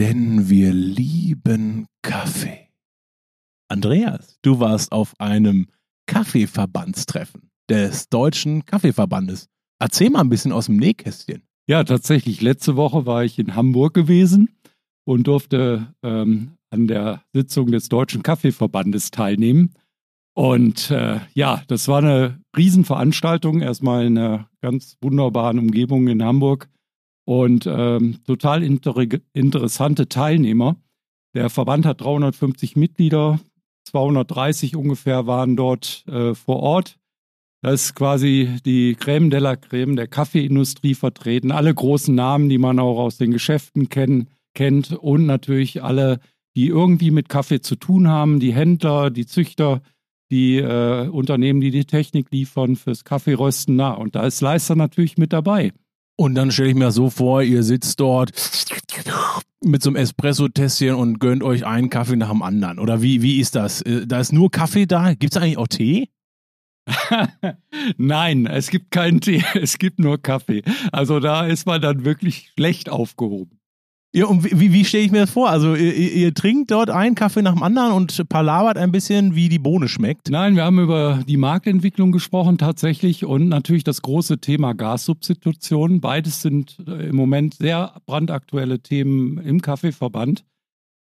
denn wir lieben Kaffee. Andreas, du warst auf einem Kaffeeverbandstreffen des Deutschen Kaffeeverbandes. Erzähl mal ein bisschen aus dem Nähkästchen. Ja, tatsächlich. Letzte Woche war ich in Hamburg gewesen und durfte ähm, an der Sitzung des Deutschen Kaffeeverbandes teilnehmen. Und äh, ja, das war eine Riesenveranstaltung, erstmal in einer ganz wunderbaren Umgebung in Hamburg und ähm, total inter interessante Teilnehmer. Der Verband hat 350 Mitglieder, 230 ungefähr waren dort äh, vor Ort. Da ist quasi die Crème de la Crème der Kaffeeindustrie vertreten. Alle großen Namen, die man auch aus den Geschäften kenn kennt und natürlich alle, die irgendwie mit Kaffee zu tun haben, die Händler, die Züchter, die äh, Unternehmen, die die Technik liefern fürs Kaffeerösten. Na, und da ist Leister natürlich mit dabei. Und dann stelle ich mir so vor, ihr sitzt dort mit so einem Espresso-Tässchen und gönnt euch einen Kaffee nach dem anderen. Oder wie, wie ist das? Äh, da ist nur Kaffee da? Gibt es eigentlich auch Tee? Nein, es gibt keinen Tee, es gibt nur Kaffee. Also da ist man dann wirklich schlecht aufgehoben. Ja, und wie, wie stelle ich mir das vor? Also ihr, ihr, trinkt dort einen Kaffee nach dem anderen und palabert ein bisschen, wie die Bohne schmeckt? Nein, wir haben über die Marktentwicklung gesprochen tatsächlich und natürlich das große Thema Gassubstitution. Beides sind äh, im Moment sehr brandaktuelle Themen im Kaffeeverband.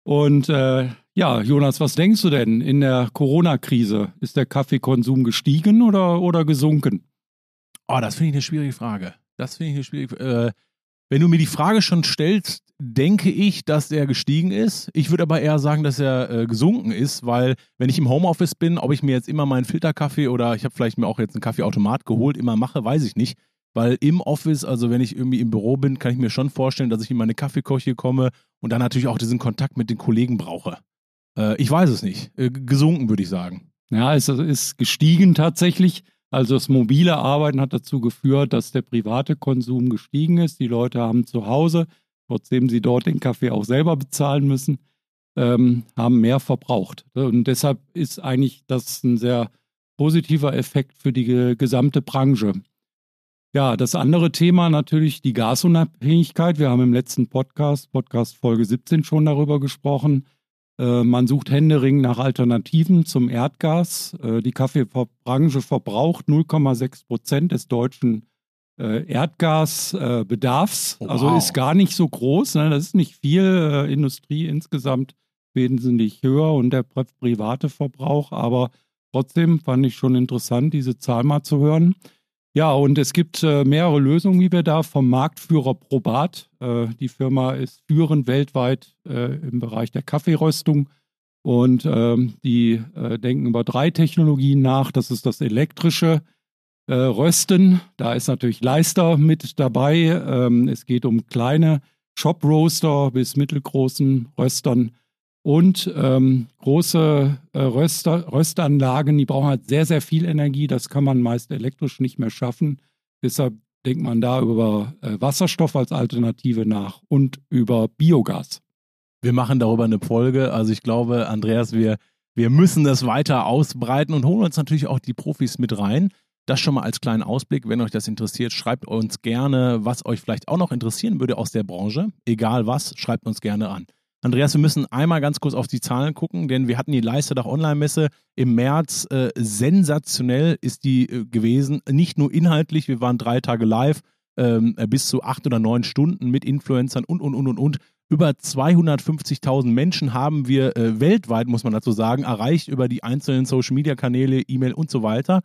Und äh, ja, Jonas, was denkst du denn in der Corona-Krise? Ist der Kaffeekonsum gestiegen oder, oder gesunken? Oh, das finde ich eine schwierige Frage. Das finde ich eine schwierige Frage. Äh, wenn du mir die Frage schon stellst, denke ich, dass er gestiegen ist. Ich würde aber eher sagen, dass er äh, gesunken ist, weil wenn ich im Homeoffice bin, ob ich mir jetzt immer meinen Filterkaffee oder ich habe vielleicht mir auch jetzt einen Kaffeeautomat geholt, immer mache, weiß ich nicht. Weil im Office, also wenn ich irgendwie im Büro bin, kann ich mir schon vorstellen, dass ich in meine Kaffeekoche komme und dann natürlich auch diesen Kontakt mit den Kollegen brauche. Äh, ich weiß es nicht. Äh, gesunken, würde ich sagen. Ja, es ist gestiegen tatsächlich. Also das mobile Arbeiten hat dazu geführt, dass der private Konsum gestiegen ist. Die Leute haben zu Hause, trotzdem sie dort den Kaffee auch selber bezahlen müssen, ähm, haben mehr verbraucht. Und deshalb ist eigentlich das ein sehr positiver Effekt für die gesamte Branche. Ja, das andere Thema natürlich die Gasunabhängigkeit. Wir haben im letzten Podcast, Podcast Folge 17 schon darüber gesprochen. Äh, man sucht händeringend nach Alternativen zum Erdgas. Äh, die Kaffeebranche verbraucht 0,6 Prozent des deutschen Erdgasbedarfs. Wow. Also ist gar nicht so groß. Ne? Das ist nicht viel. Industrie insgesamt wesentlich höher und der private Verbrauch. Aber trotzdem fand ich schon interessant, diese Zahl mal zu hören. Ja, und es gibt äh, mehrere Lösungen, wie wir da vom Marktführer Probat. Äh, die Firma ist führend weltweit äh, im Bereich der Kaffeeröstung und ähm, die äh, denken über drei Technologien nach. Das ist das elektrische äh, Rösten. Da ist natürlich Leister mit dabei. Ähm, es geht um kleine Shop Roaster bis mittelgroßen Röstern. Und ähm, große äh, Röster, Röstanlagen, die brauchen halt sehr, sehr viel Energie. Das kann man meist elektrisch nicht mehr schaffen. Deshalb denkt man da über äh, Wasserstoff als Alternative nach und über Biogas. Wir machen darüber eine Folge. Also ich glaube, Andreas, wir, wir müssen das weiter ausbreiten und holen uns natürlich auch die Profis mit rein. Das schon mal als kleinen Ausblick. Wenn euch das interessiert, schreibt uns gerne, was euch vielleicht auch noch interessieren würde aus der Branche. Egal was, schreibt uns gerne an. Andreas, wir müssen einmal ganz kurz auf die Zahlen gucken, denn wir hatten die Leisterdach Online-Messe im März. Äh, sensationell ist die äh, gewesen. Nicht nur inhaltlich, wir waren drei Tage live, ähm, äh, bis zu acht oder neun Stunden mit Influencern und, und, und, und, und. Über 250.000 Menschen haben wir äh, weltweit, muss man dazu sagen, erreicht über die einzelnen Social-Media-Kanäle, E-Mail und so weiter.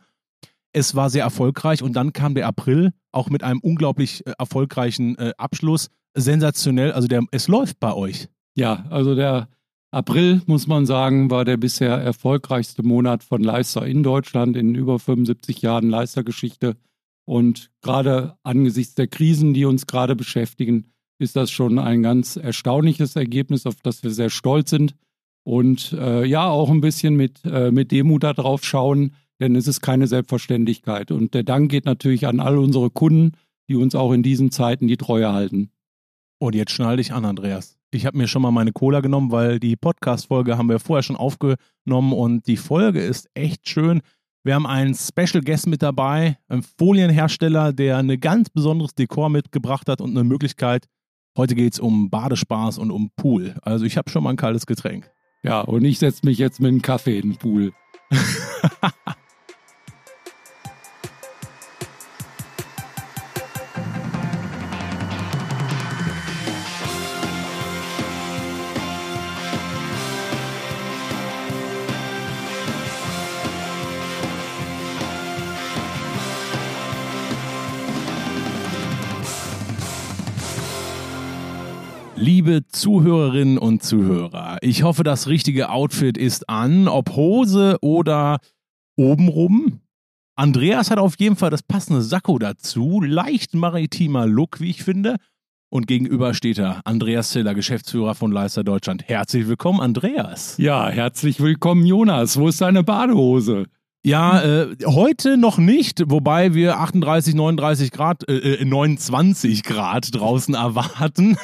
Es war sehr erfolgreich und dann kam der April, auch mit einem unglaublich äh, erfolgreichen äh, Abschluss. Sensationell, also der, es läuft bei euch. Ja, also der April, muss man sagen, war der bisher erfolgreichste Monat von Leister in Deutschland in über 75 Jahren Leistergeschichte. Und gerade angesichts der Krisen, die uns gerade beschäftigen, ist das schon ein ganz erstaunliches Ergebnis, auf das wir sehr stolz sind. Und äh, ja, auch ein bisschen mit, äh, mit Demut darauf schauen, denn es ist keine Selbstverständlichkeit. Und der Dank geht natürlich an all unsere Kunden, die uns auch in diesen Zeiten die Treue halten. Und jetzt schnall dich an, Andreas. Ich habe mir schon mal meine Cola genommen, weil die Podcast-Folge haben wir vorher schon aufgenommen und die Folge ist echt schön. Wir haben einen Special Guest mit dabei, einen Folienhersteller, der ein ganz besonderes Dekor mitgebracht hat und eine Möglichkeit, Heute geht es um Badespaß und um Pool. Also ich habe schon mal ein kaltes Getränk. Ja, und ich setze mich jetzt mit einem Kaffee in den Pool. Liebe Zuhörerinnen und Zuhörer, ich hoffe, das richtige Outfit ist an, ob Hose oder obenrum. Andreas hat auf jeden Fall das passende Sakko dazu, leicht maritimer Look, wie ich finde. Und gegenüber steht er, Andreas Ziller, Geschäftsführer von Leister Deutschland. Herzlich willkommen, Andreas. Ja, herzlich willkommen, Jonas. Wo ist deine Badehose? Ja, äh, heute noch nicht, wobei wir 38, 39 Grad, äh, 29 äh, Grad draußen erwarten.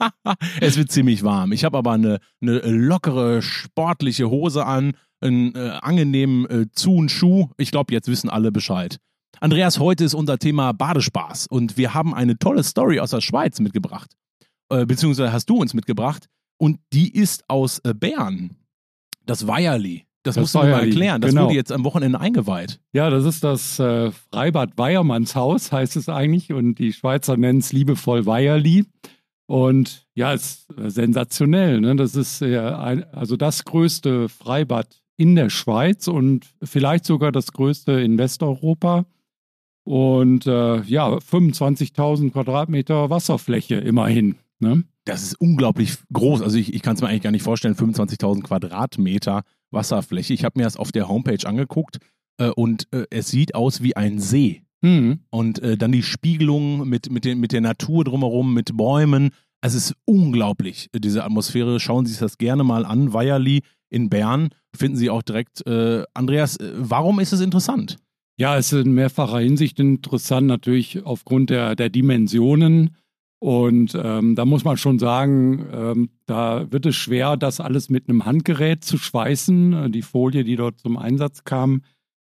es wird ziemlich warm. Ich habe aber eine, eine lockere, sportliche Hose an, einen äh, angenehmen äh, Zu- und Schuh. Ich glaube, jetzt wissen alle Bescheid. Andreas, heute ist unser Thema Badespaß und wir haben eine tolle Story aus der Schweiz mitgebracht. Äh, beziehungsweise hast du uns mitgebracht und die ist aus äh, Bern. Das Weierli. Das, das musst du mir mal erklären. Das genau. wurde jetzt am Wochenende eingeweiht. Ja, das ist das äh, Freibad Weiermannshaus, heißt es eigentlich. Und die Schweizer nennen es liebevoll Weierli. Und ja, ist äh, sensationell. Ne? Das ist äh, ein, also das größte Freibad in der Schweiz und vielleicht sogar das größte in Westeuropa. Und äh, ja, 25.000 Quadratmeter Wasserfläche immerhin. Ne? Das ist unglaublich groß. Also ich, ich kann es mir eigentlich gar nicht vorstellen, 25.000 Quadratmeter Wasserfläche. Ich habe mir das auf der Homepage angeguckt äh, und äh, es sieht aus wie ein See. Mhm. Und äh, dann die Spiegelung mit, mit, den, mit der Natur drumherum, mit Bäumen. Es ist unglaublich, diese Atmosphäre. Schauen Sie sich das gerne mal an. Weierli in Bern finden Sie auch direkt. Äh, Andreas, äh, warum ist es interessant? Ja, es ist in mehrfacher Hinsicht interessant, natürlich aufgrund der, der Dimensionen und ähm, da muss man schon sagen, ähm, da wird es schwer, das alles mit einem Handgerät zu schweißen, äh, die Folie, die dort zum Einsatz kam.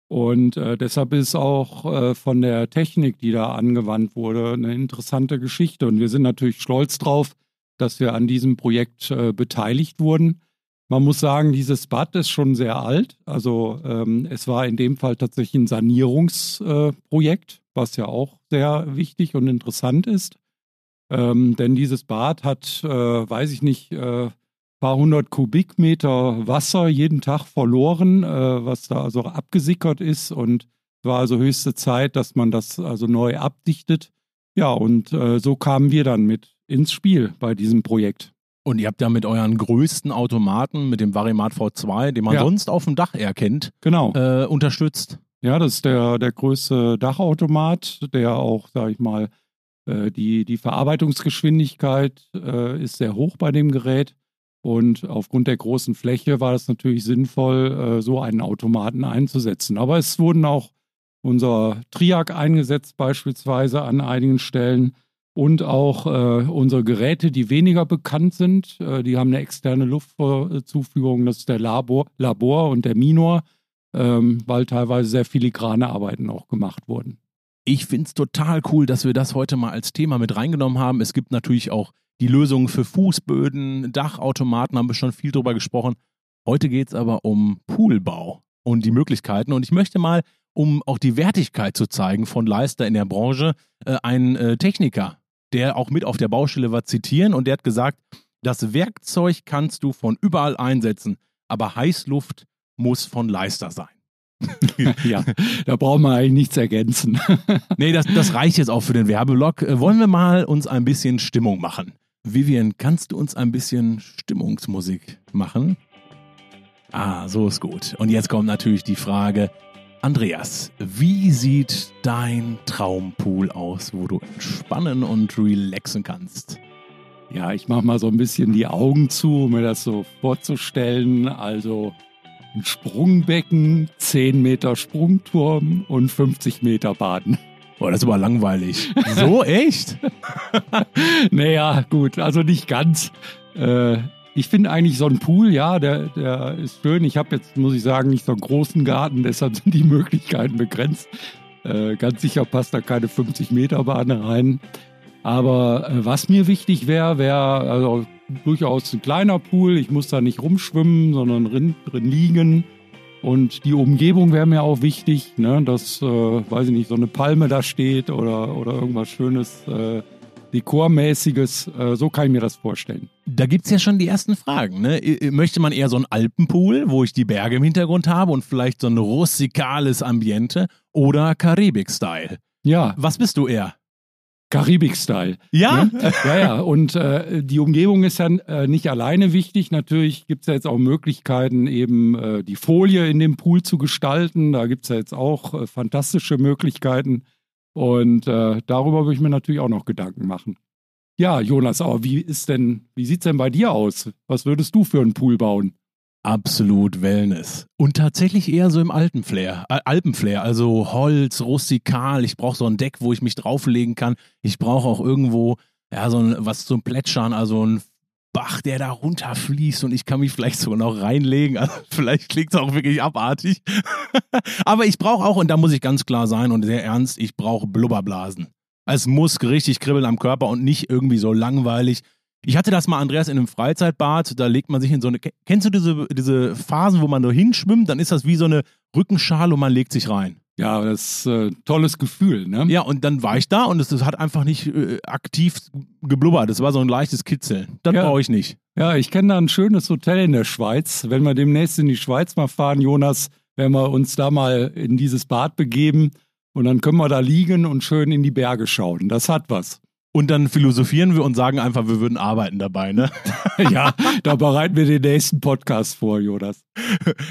Und äh, deshalb ist auch äh, von der Technik, die da angewandt wurde, eine interessante Geschichte. Und wir sind natürlich stolz drauf, dass wir an diesem Projekt äh, beteiligt wurden. Man muss sagen, dieses Bad ist schon sehr alt. Also ähm, es war in dem Fall tatsächlich ein Sanierungsprojekt, was ja auch sehr wichtig und interessant ist. Ähm, denn dieses Bad hat, äh, weiß ich nicht, äh, paar hundert Kubikmeter Wasser jeden Tag verloren, äh, was da also abgesickert ist. Und es war also höchste Zeit, dass man das also neu abdichtet. Ja, und äh, so kamen wir dann mit ins Spiel bei diesem Projekt. Und ihr habt ja mit euren größten Automaten, mit dem Varimat V2, den man ja. sonst auf dem Dach erkennt, genau. Äh, unterstützt. Ja, das ist der, der größte Dachautomat, der auch, sag ich mal, die, die Verarbeitungsgeschwindigkeit äh, ist sehr hoch bei dem Gerät. Und aufgrund der großen Fläche war es natürlich sinnvoll, äh, so einen Automaten einzusetzen. Aber es wurden auch unser Triac eingesetzt, beispielsweise an einigen Stellen. Und auch äh, unsere Geräte, die weniger bekannt sind, äh, die haben eine externe Luftzuführung. Das ist der Labor, Labor und der Minor, ähm, weil teilweise sehr filigrane Arbeiten auch gemacht wurden. Ich finde es total cool, dass wir das heute mal als Thema mit reingenommen haben. Es gibt natürlich auch die Lösungen für Fußböden, Dachautomaten, haben wir schon viel drüber gesprochen. Heute geht es aber um Poolbau und die Möglichkeiten. Und ich möchte mal, um auch die Wertigkeit zu zeigen von Leister in der Branche, äh, einen äh, Techniker, der auch mit auf der Baustelle war, zitieren. Und der hat gesagt, das Werkzeug kannst du von überall einsetzen, aber Heißluft muss von Leister sein. ja, da brauchen wir eigentlich nichts ergänzen. nee, das, das reicht jetzt auch für den Werbeblock. Äh, wollen wir mal uns ein bisschen Stimmung machen? Vivian, kannst du uns ein bisschen Stimmungsmusik machen? Ah, so ist gut. Und jetzt kommt natürlich die Frage, Andreas, wie sieht dein Traumpool aus, wo du entspannen und relaxen kannst? Ja, ich mache mal so ein bisschen die Augen zu, um mir das so vorzustellen. Also ein Sprungbecken, 10 Meter Sprungturm und 50 Meter Baden. Boah, das ist aber langweilig. So, echt? naja, gut, also nicht ganz. Äh, ich finde eigentlich so ein Pool, ja, der, der ist schön. Ich habe jetzt, muss ich sagen, nicht so einen großen Garten, deshalb sind die Möglichkeiten begrenzt. Äh, ganz sicher passt da keine 50 Meter Bahn rein. Aber äh, was mir wichtig wäre, wäre also durchaus ein kleiner Pool. Ich muss da nicht rumschwimmen, sondern drin, drin liegen. Und die Umgebung wäre mir auch wichtig, ne? dass, äh, weiß ich nicht, so eine Palme da steht oder, oder irgendwas Schönes, äh, Dekormäßiges. Äh, so kann ich mir das vorstellen. Da gibt es ja schon die ersten Fragen. Ne? Möchte man eher so einen Alpenpool, wo ich die Berge im Hintergrund habe und vielleicht so ein rustikales Ambiente oder Karibik-Style? Ja. Was bist du eher? Karibik-Style. Ja? Ne? Ja, ja. Und äh, die Umgebung ist ja äh, nicht alleine wichtig. Natürlich gibt es ja jetzt auch Möglichkeiten, eben äh, die Folie in dem Pool zu gestalten. Da gibt es ja jetzt auch äh, fantastische Möglichkeiten. Und äh, darüber würde ich mir natürlich auch noch Gedanken machen. Ja, Jonas, aber wie ist denn, wie sieht es denn bei dir aus? Was würdest du für einen Pool bauen? Absolut Wellness. Und tatsächlich eher so im Alpenflair, äh, Alpenflair, also Holz, rustikal. Ich brauche so ein Deck, wo ich mich drauflegen kann. Ich brauche auch irgendwo, ja, so ein, was zum Plätschern, also ein Bach, der da runterfließt und ich kann mich vielleicht sogar noch reinlegen. Also vielleicht klingt es auch wirklich abartig. Aber ich brauche auch, und da muss ich ganz klar sein und sehr ernst, ich brauche Blubberblasen. Es muss richtig kribbeln am Körper und nicht irgendwie so langweilig ich hatte das mal, Andreas, in einem Freizeitbad. Da legt man sich in so eine. Kennst du diese, diese Phasen, wo man nur hinschwimmt? Dann ist das wie so eine Rückenschale und man legt sich rein. Ja, das ist ein äh, tolles Gefühl, ne? Ja, und dann war ich da und es, es hat einfach nicht äh, aktiv geblubbert. Es war so ein leichtes Kitzeln. Das ja. brauche ich nicht. Ja, ich kenne da ein schönes Hotel in der Schweiz. Wenn wir demnächst in die Schweiz mal fahren, Jonas, werden wir uns da mal in dieses Bad begeben und dann können wir da liegen und schön in die Berge schauen. Das hat was. Und dann philosophieren wir und sagen einfach, wir würden arbeiten dabei, ne? ja, da bereiten wir den nächsten Podcast vor, Jonas.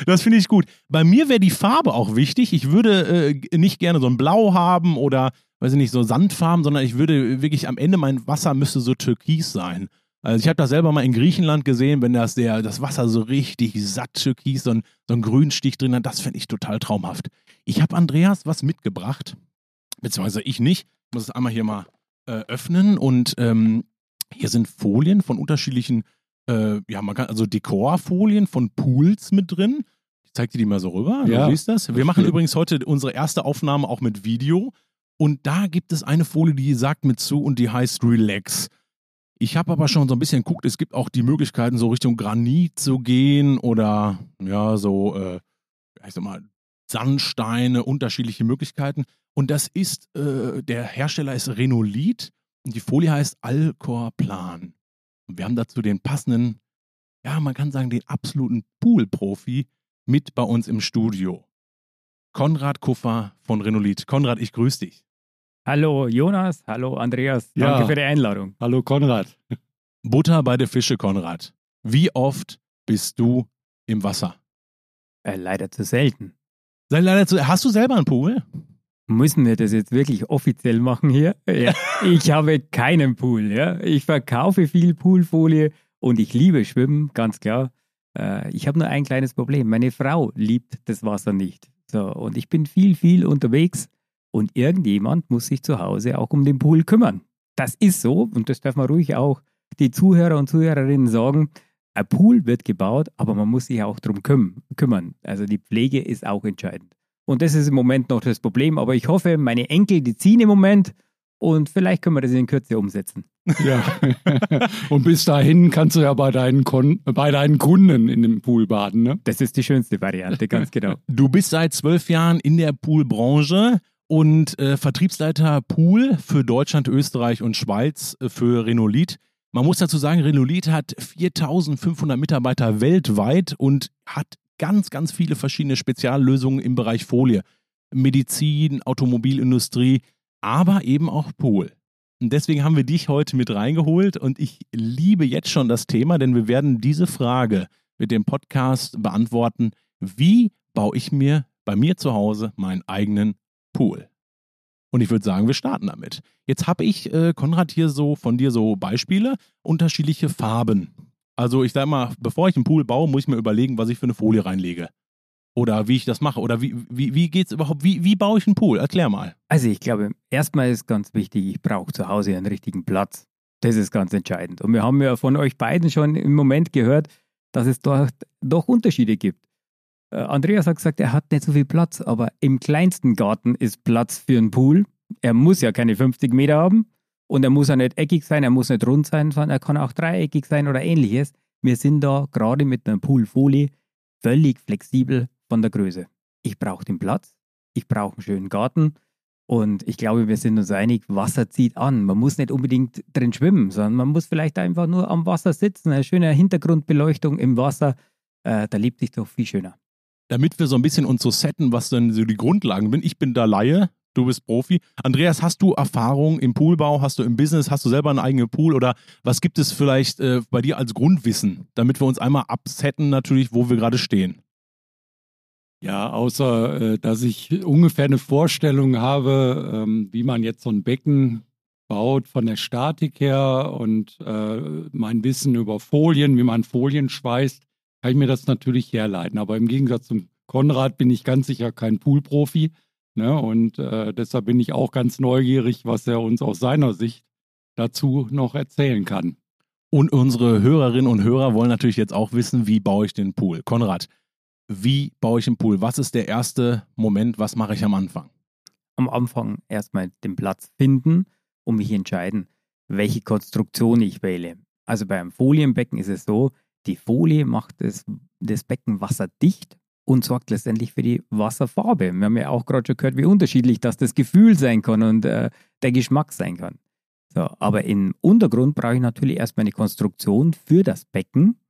Das finde ich gut. Bei mir wäre die Farbe auch wichtig. Ich würde äh, nicht gerne so ein Blau haben oder, weiß ich nicht, so Sandfarben, sondern ich würde wirklich am Ende mein Wasser müsste so türkis sein. Also ich habe das selber mal in Griechenland gesehen, wenn das, der, das Wasser so richtig satt türkis, so ein, so ein Grünstich drin hat, das fände ich total traumhaft. Ich habe Andreas was mitgebracht, beziehungsweise ich nicht. Ich muss es einmal hier mal äh, öffnen und ähm, hier sind Folien von unterschiedlichen, äh, ja, man kann, also Dekorfolien von Pools mit drin. Ich zeig dir die mal so rüber. Ja. Du siehst das. Wir machen übrigens heute unsere erste Aufnahme auch mit Video. Und da gibt es eine Folie, die sagt mit zu und die heißt Relax. Ich habe aber schon so ein bisschen geguckt, es gibt auch die Möglichkeiten, so Richtung Granit zu gehen oder ja, so, äh, ich sag mal, Sandsteine, unterschiedliche Möglichkeiten. Und das ist, äh, der Hersteller ist Renolit und die Folie heißt Alcor-Plan. Und wir haben dazu den passenden, ja, man kann sagen, den absoluten Pool-Profi mit bei uns im Studio. Konrad Kuffer von Renolit. Konrad, ich grüße dich. Hallo Jonas, hallo Andreas, danke ja. für die Einladung. Hallo Konrad. Butter bei der Fische, Konrad. Wie oft bist du im Wasser? Äh, leider zu selten. Leider zu, hast du selber einen Pool? Müssen wir das jetzt wirklich offiziell machen hier? Ja. Ich habe keinen Pool. Ja. Ich verkaufe viel Poolfolie und ich liebe Schwimmen, ganz klar. Äh, ich habe nur ein kleines Problem. Meine Frau liebt das Wasser nicht. So, und ich bin viel, viel unterwegs und irgendjemand muss sich zu Hause auch um den Pool kümmern. Das ist so und das darf man ruhig auch die Zuhörer und Zuhörerinnen sagen. Ein Pool wird gebaut, aber man muss sich auch darum kümmern. Also die Pflege ist auch entscheidend. Und das ist im Moment noch das Problem. Aber ich hoffe, meine Enkel, die ziehen im Moment und vielleicht können wir das in Kürze umsetzen. Ja. und bis dahin kannst du ja bei deinen, Kon bei deinen Kunden in dem Pool baden, ne? Das ist die schönste Variante, ganz genau. Du bist seit zwölf Jahren in der Poolbranche und äh, Vertriebsleiter Pool für Deutschland, Österreich und Schweiz äh, für Renolit. Man muss dazu sagen, Renolit hat 4500 Mitarbeiter weltweit und hat ganz, ganz viele verschiedene Speziallösungen im Bereich Folie. Medizin, Automobilindustrie, aber eben auch Pool. Und deswegen haben wir dich heute mit reingeholt und ich liebe jetzt schon das Thema, denn wir werden diese Frage mit dem Podcast beantworten. Wie baue ich mir bei mir zu Hause meinen eigenen Pool? Und ich würde sagen, wir starten damit. Jetzt habe ich, äh, Konrad, hier so von dir so Beispiele, unterschiedliche Farben. Also ich sage mal, bevor ich einen Pool baue, muss ich mir überlegen, was ich für eine Folie reinlege. Oder wie ich das mache. Oder wie, wie, wie geht es überhaupt? Wie, wie baue ich einen Pool? Erklär mal. Also ich glaube, erstmal ist ganz wichtig, ich brauche zu Hause einen richtigen Platz. Das ist ganz entscheidend. Und wir haben ja von euch beiden schon im Moment gehört, dass es dort doch Unterschiede gibt. Äh, Andreas hat gesagt, er hat nicht so viel Platz, aber im kleinsten Garten ist Platz für einen Pool. Er muss ja keine 50 Meter haben. Und er muss ja nicht eckig sein, er muss nicht rund sein, sondern er kann auch dreieckig sein oder ähnliches. Wir sind da gerade mit einer Poolfolie völlig flexibel von der Größe. Ich brauche den Platz, ich brauche einen schönen Garten und ich glaube, wir sind uns einig, Wasser zieht an. Man muss nicht unbedingt drin schwimmen, sondern man muss vielleicht einfach nur am Wasser sitzen, eine schöne Hintergrundbeleuchtung im Wasser. Äh, da lebt sich doch viel schöner. Damit wir so ein bisschen uns so setten, was dann so die Grundlagen sind. Ich bin da Laie, du bist Profi. Andreas, hast du Erfahrung im Poolbau? Hast du im Business? Hast du selber einen eigenen Pool? Oder was gibt es vielleicht äh, bei dir als Grundwissen, damit wir uns einmal absetten, natürlich, wo wir gerade stehen? Ja, außer äh, dass ich ungefähr eine Vorstellung habe, ähm, wie man jetzt so ein Becken baut von der Statik her und äh, mein Wissen über Folien, wie man Folien schweißt, kann ich mir das natürlich herleiten. Aber im Gegensatz zum Konrad bin ich ganz sicher kein Poolprofi. Ne? Und äh, deshalb bin ich auch ganz neugierig, was er uns aus seiner Sicht dazu noch erzählen kann. Und unsere Hörerinnen und Hörer wollen natürlich jetzt auch wissen, wie baue ich den Pool. Konrad, wie baue ich einen Pool? Was ist der erste Moment? Was mache ich am Anfang? Am Anfang erstmal den Platz finden und mich entscheiden, welche Konstruktion ich wähle. Also beim Folienbecken ist es so, die Folie macht das, das Becken wasserdicht und sorgt letztendlich für die Wasserfarbe. Wir haben ja auch gerade schon gehört, wie unterschiedlich das das Gefühl sein kann und äh, der Geschmack sein kann. So, aber im Untergrund brauche ich natürlich erstmal eine Konstruktion für das Becken.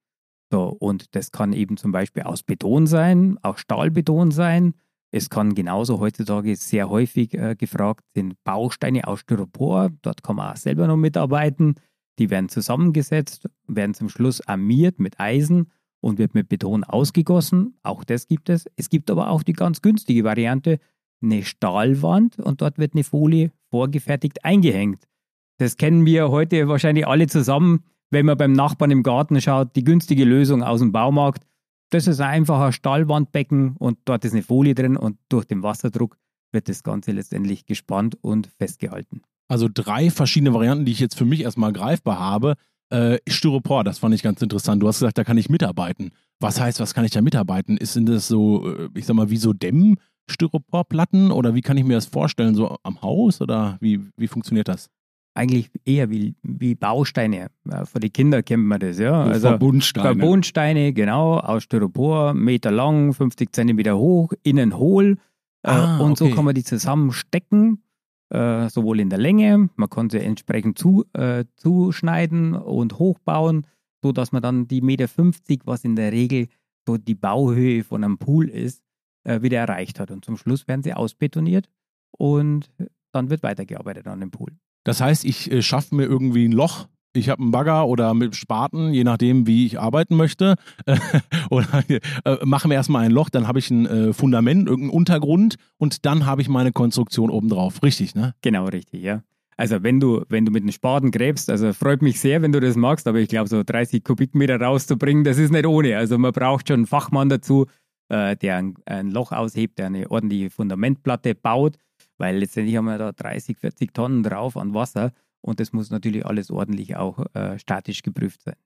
So, und das kann eben zum Beispiel aus Beton sein, auch Stahlbeton sein. Es kann genauso heutzutage sehr häufig äh, gefragt sind Bausteine aus Styropor. Dort kann man auch selber noch mitarbeiten. Die werden zusammengesetzt, werden zum Schluss armiert mit Eisen und wird mit Beton ausgegossen. Auch das gibt es. Es gibt aber auch die ganz günstige Variante, eine Stahlwand und dort wird eine Folie vorgefertigt eingehängt. Das kennen wir heute wahrscheinlich alle zusammen, wenn man beim Nachbarn im Garten schaut, die günstige Lösung aus dem Baumarkt. Das ist ein einfacher Stahlwandbecken und dort ist eine Folie drin und durch den Wasserdruck wird das Ganze letztendlich gespannt und festgehalten. Also drei verschiedene Varianten, die ich jetzt für mich erstmal greifbar habe. Äh, Styropor, das fand ich ganz interessant. Du hast gesagt, da kann ich mitarbeiten. Was heißt, was kann ich da mitarbeiten? Ist, sind das so, äh, ich sag mal, wie so Dämm-Styroporplatten oder wie kann ich mir das vorstellen? So am Haus oder wie, wie funktioniert das? Eigentlich eher wie, wie Bausteine. Ja, für die Kinder kennt man das, ja. Also Verbundsteine. Verbundsteine, genau, aus Styropor, Meter lang, 50 Zentimeter hoch, innen hohl. Äh, ah, und okay. so kann man die zusammenstecken äh, sowohl in der Länge, man kann sie entsprechend zu, äh, zuschneiden und hochbauen, sodass man dann die Meter 50, was in der Regel so die Bauhöhe von einem Pool ist, äh, wieder erreicht hat. Und zum Schluss werden sie ausbetoniert und dann wird weitergearbeitet an dem Pool. Das heißt, ich äh, schaffe mir irgendwie ein Loch ich habe einen Bagger oder mit Spaten, je nachdem, wie ich arbeiten möchte. oder äh, mache mir erstmal ein Loch, dann habe ich ein äh, Fundament, irgendeinen Untergrund und dann habe ich meine Konstruktion obendrauf. Richtig, ne? Genau, richtig, ja. Also wenn du, wenn du mit einem Spaten gräbst, also freut mich sehr, wenn du das magst, aber ich glaube, so 30 Kubikmeter rauszubringen, das ist nicht ohne. Also man braucht schon einen Fachmann dazu, äh, der ein, ein, Loch aushebt, der eine ordentliche Fundamentplatte baut, weil letztendlich haben wir da 30, 40 Tonnen drauf an Wasser und das muss natürlich alles ordentlich auch äh, statisch geprüft sein.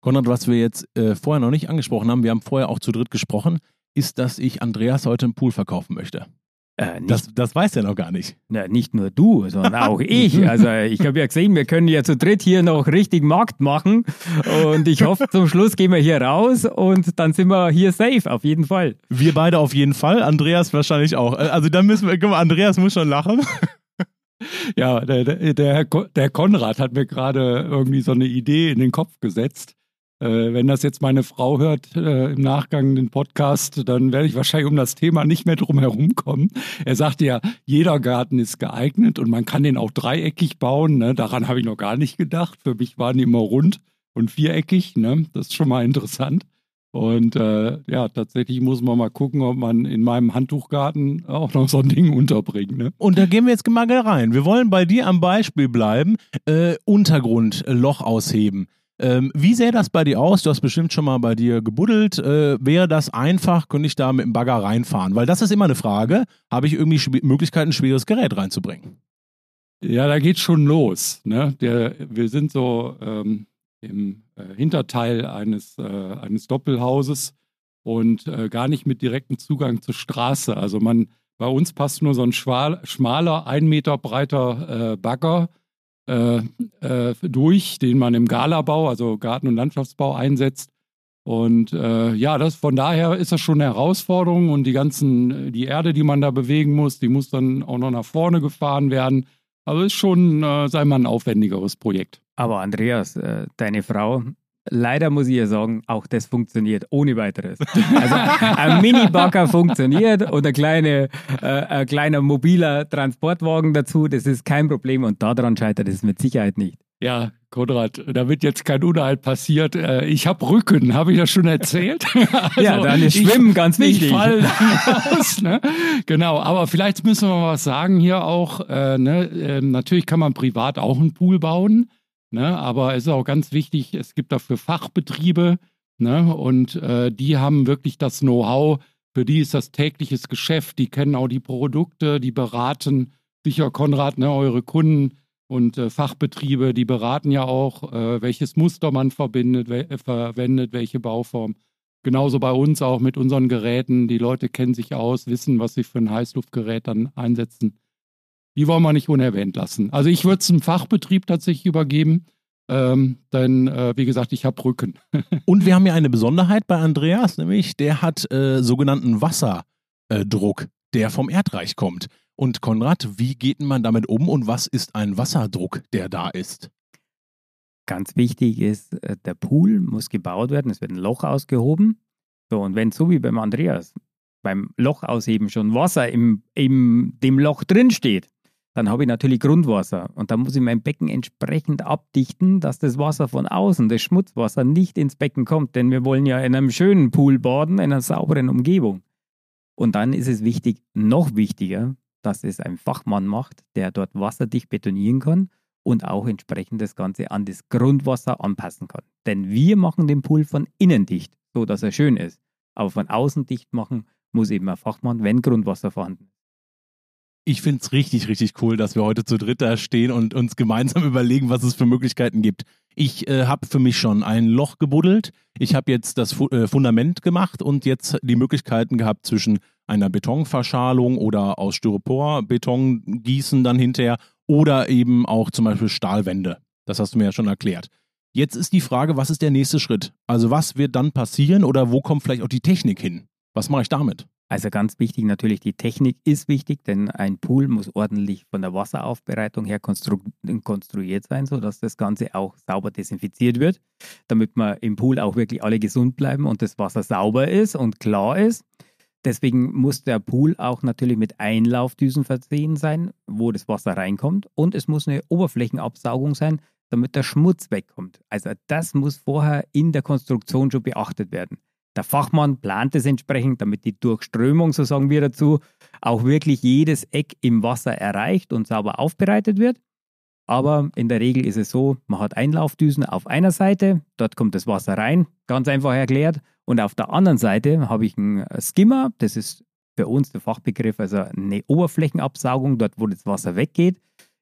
Konrad, was wir jetzt äh, vorher noch nicht angesprochen haben, wir haben vorher auch zu dritt gesprochen, ist, dass ich Andreas heute einen Pool verkaufen möchte. Äh, das, das weiß er noch gar nicht. Na, nicht nur du, sondern auch ich. Also ich habe ja gesehen, wir können ja zu dritt hier noch richtig Markt machen. Und ich hoffe, zum Schluss gehen wir hier raus und dann sind wir hier safe, auf jeden Fall. Wir beide auf jeden Fall, Andreas wahrscheinlich auch. Äh, also da müssen wir, guck mal, Andreas muss schon lachen. Ja, der, der, der Konrad hat mir gerade irgendwie so eine Idee in den Kopf gesetzt. Äh, wenn das jetzt meine Frau hört äh, im Nachgang den Podcast, dann werde ich wahrscheinlich um das Thema nicht mehr drum herum kommen. Er sagte ja, jeder Garten ist geeignet und man kann den auch dreieckig bauen. Ne? Daran habe ich noch gar nicht gedacht. Für mich waren die immer rund und viereckig. Ne? Das ist schon mal interessant. Und äh, ja, tatsächlich muss man mal gucken, ob man in meinem Handtuchgarten auch noch so ein Ding unterbringt. Ne? Und da gehen wir jetzt mal rein. Wir wollen bei dir am Beispiel bleiben. Äh, Untergrund, Loch ausheben. Ähm, wie sähe das bei dir aus? Du hast bestimmt schon mal bei dir gebuddelt. Äh, wäre das einfach? Könnte ich da mit dem Bagger reinfahren? Weil das ist immer eine Frage. Habe ich irgendwie Möglichkeiten, ein schweres Gerät reinzubringen? Ja, da geht schon los. Ne? Der, wir sind so ähm, im äh, Hinterteil eines, äh, eines Doppelhauses und äh, gar nicht mit direktem Zugang zur Straße. Also man, bei uns passt nur so ein schmal, schmaler, ein Meter breiter äh, Bagger äh, äh, durch, den man im Galabau, also Garten- und Landschaftsbau einsetzt. Und ja, das von daher ist das schon eine Herausforderung und die ganzen, die Erde, die man da bewegen muss, die muss dann auch noch nach vorne gefahren werden. Also ist schon, äh, sei mal, ein aufwendigeres Projekt. Aber Andreas, äh, deine Frau, leider muss ich ja sagen, auch das funktioniert ohne weiteres. Also ein Mini-Bagger funktioniert und ein, kleine, äh, ein kleiner mobiler Transportwagen dazu, das ist kein Problem und daran scheitert es mit Sicherheit nicht. Ja, Konrad, da wird jetzt kein Unhalt passiert. Äh, Ich habe Rücken, habe ich das schon erzählt? Also, ja, dann ist Schwimmen ganz wichtig. Ich fall aus, ne? Genau, aber vielleicht müssen wir mal was sagen hier auch. Äh, ne? ähm, natürlich kann man privat auch einen Pool bauen, ne? aber es ist auch ganz wichtig, es gibt dafür Fachbetriebe ne? und äh, die haben wirklich das Know-how. Für die ist das tägliches Geschäft, die kennen auch die Produkte, die beraten sicher, Konrad, ne, eure Kunden und äh, Fachbetriebe, die beraten ja auch, äh, welches Muster man verbindet, we äh, verwendet, welche Bauform. Genauso bei uns auch mit unseren Geräten. Die Leute kennen sich aus, wissen, was sie für ein Heißluftgerät dann einsetzen. Die wollen wir nicht unerwähnt lassen. Also ich würde es einem Fachbetrieb tatsächlich übergeben, ähm, denn äh, wie gesagt, ich habe Rücken. Und wir haben ja eine Besonderheit bei Andreas, nämlich der hat äh, sogenannten Wasserdruck, der vom Erdreich kommt. Und Konrad, wie geht man damit um und was ist ein Wasserdruck, der da ist? Ganz wichtig ist, äh, der Pool muss gebaut werden, es wird ein Loch ausgehoben. So, und wenn so wie beim Andreas beim Loch ausheben schon Wasser im, im dem Loch drin steht, dann habe ich natürlich Grundwasser und dann muss ich mein Becken entsprechend abdichten, dass das Wasser von außen, das Schmutzwasser, nicht ins Becken kommt, denn wir wollen ja in einem schönen Pool baden, in einer sauberen Umgebung. Und dann ist es wichtig, noch wichtiger, dass es ein Fachmann macht, der dort wasserdicht betonieren kann und auch entsprechend das Ganze an das Grundwasser anpassen kann. Denn wir machen den Pool von innen dicht, so dass er schön ist. Aber von außen dicht machen muss eben ein Fachmann, wenn Grundwasser vorhanden ist. Ich finde es richtig, richtig cool, dass wir heute zu dritt da stehen und uns gemeinsam überlegen, was es für Möglichkeiten gibt. Ich äh, habe für mich schon ein Loch gebuddelt. Ich habe jetzt das Fu äh, Fundament gemacht und jetzt die Möglichkeiten gehabt zwischen einer Betonverschalung oder aus Styropor Beton gießen dann hinterher oder eben auch zum Beispiel Stahlwände. Das hast du mir ja schon erklärt. Jetzt ist die Frage, was ist der nächste Schritt? Also was wird dann passieren oder wo kommt vielleicht auch die Technik hin? Was mache ich damit? Also ganz wichtig natürlich, die Technik ist wichtig, denn ein Pool muss ordentlich von der Wasseraufbereitung her konstru konstruiert sein, sodass das Ganze auch sauber desinfiziert wird, damit wir im Pool auch wirklich alle gesund bleiben und das Wasser sauber ist und klar ist. Deswegen muss der Pool auch natürlich mit Einlaufdüsen versehen sein, wo das Wasser reinkommt. Und es muss eine Oberflächenabsaugung sein, damit der Schmutz wegkommt. Also das muss vorher in der Konstruktion schon beachtet werden. Der Fachmann plant es entsprechend, damit die Durchströmung, so sagen wir dazu, auch wirklich jedes Eck im Wasser erreicht und sauber aufbereitet wird. Aber in der Regel ist es so, man hat Einlaufdüsen auf einer Seite, dort kommt das Wasser rein, ganz einfach erklärt. Und auf der anderen Seite habe ich einen Skimmer, das ist für uns der Fachbegriff, also eine Oberflächenabsaugung, dort wo das Wasser weggeht,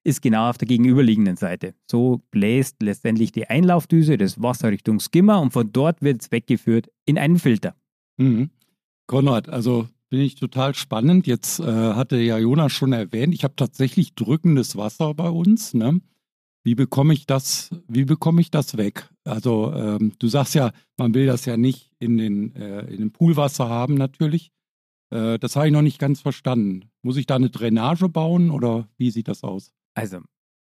ist genau auf der gegenüberliegenden Seite. So bläst letztendlich die Einlaufdüse das Wasser Richtung Skimmer und von dort wird es weggeführt in einen Filter. Mhm. Konrad, also finde ich total spannend. Jetzt äh, hatte ja Jonas schon erwähnt, ich habe tatsächlich drückendes Wasser bei uns. Ne? Wie bekomme ich das, wie bekomme ich das weg? Also ähm, du sagst ja, man will das ja nicht in den, äh, in dem Poolwasser haben natürlich. Äh, das habe ich noch nicht ganz verstanden. Muss ich da eine Drainage bauen oder wie sieht das aus? Also,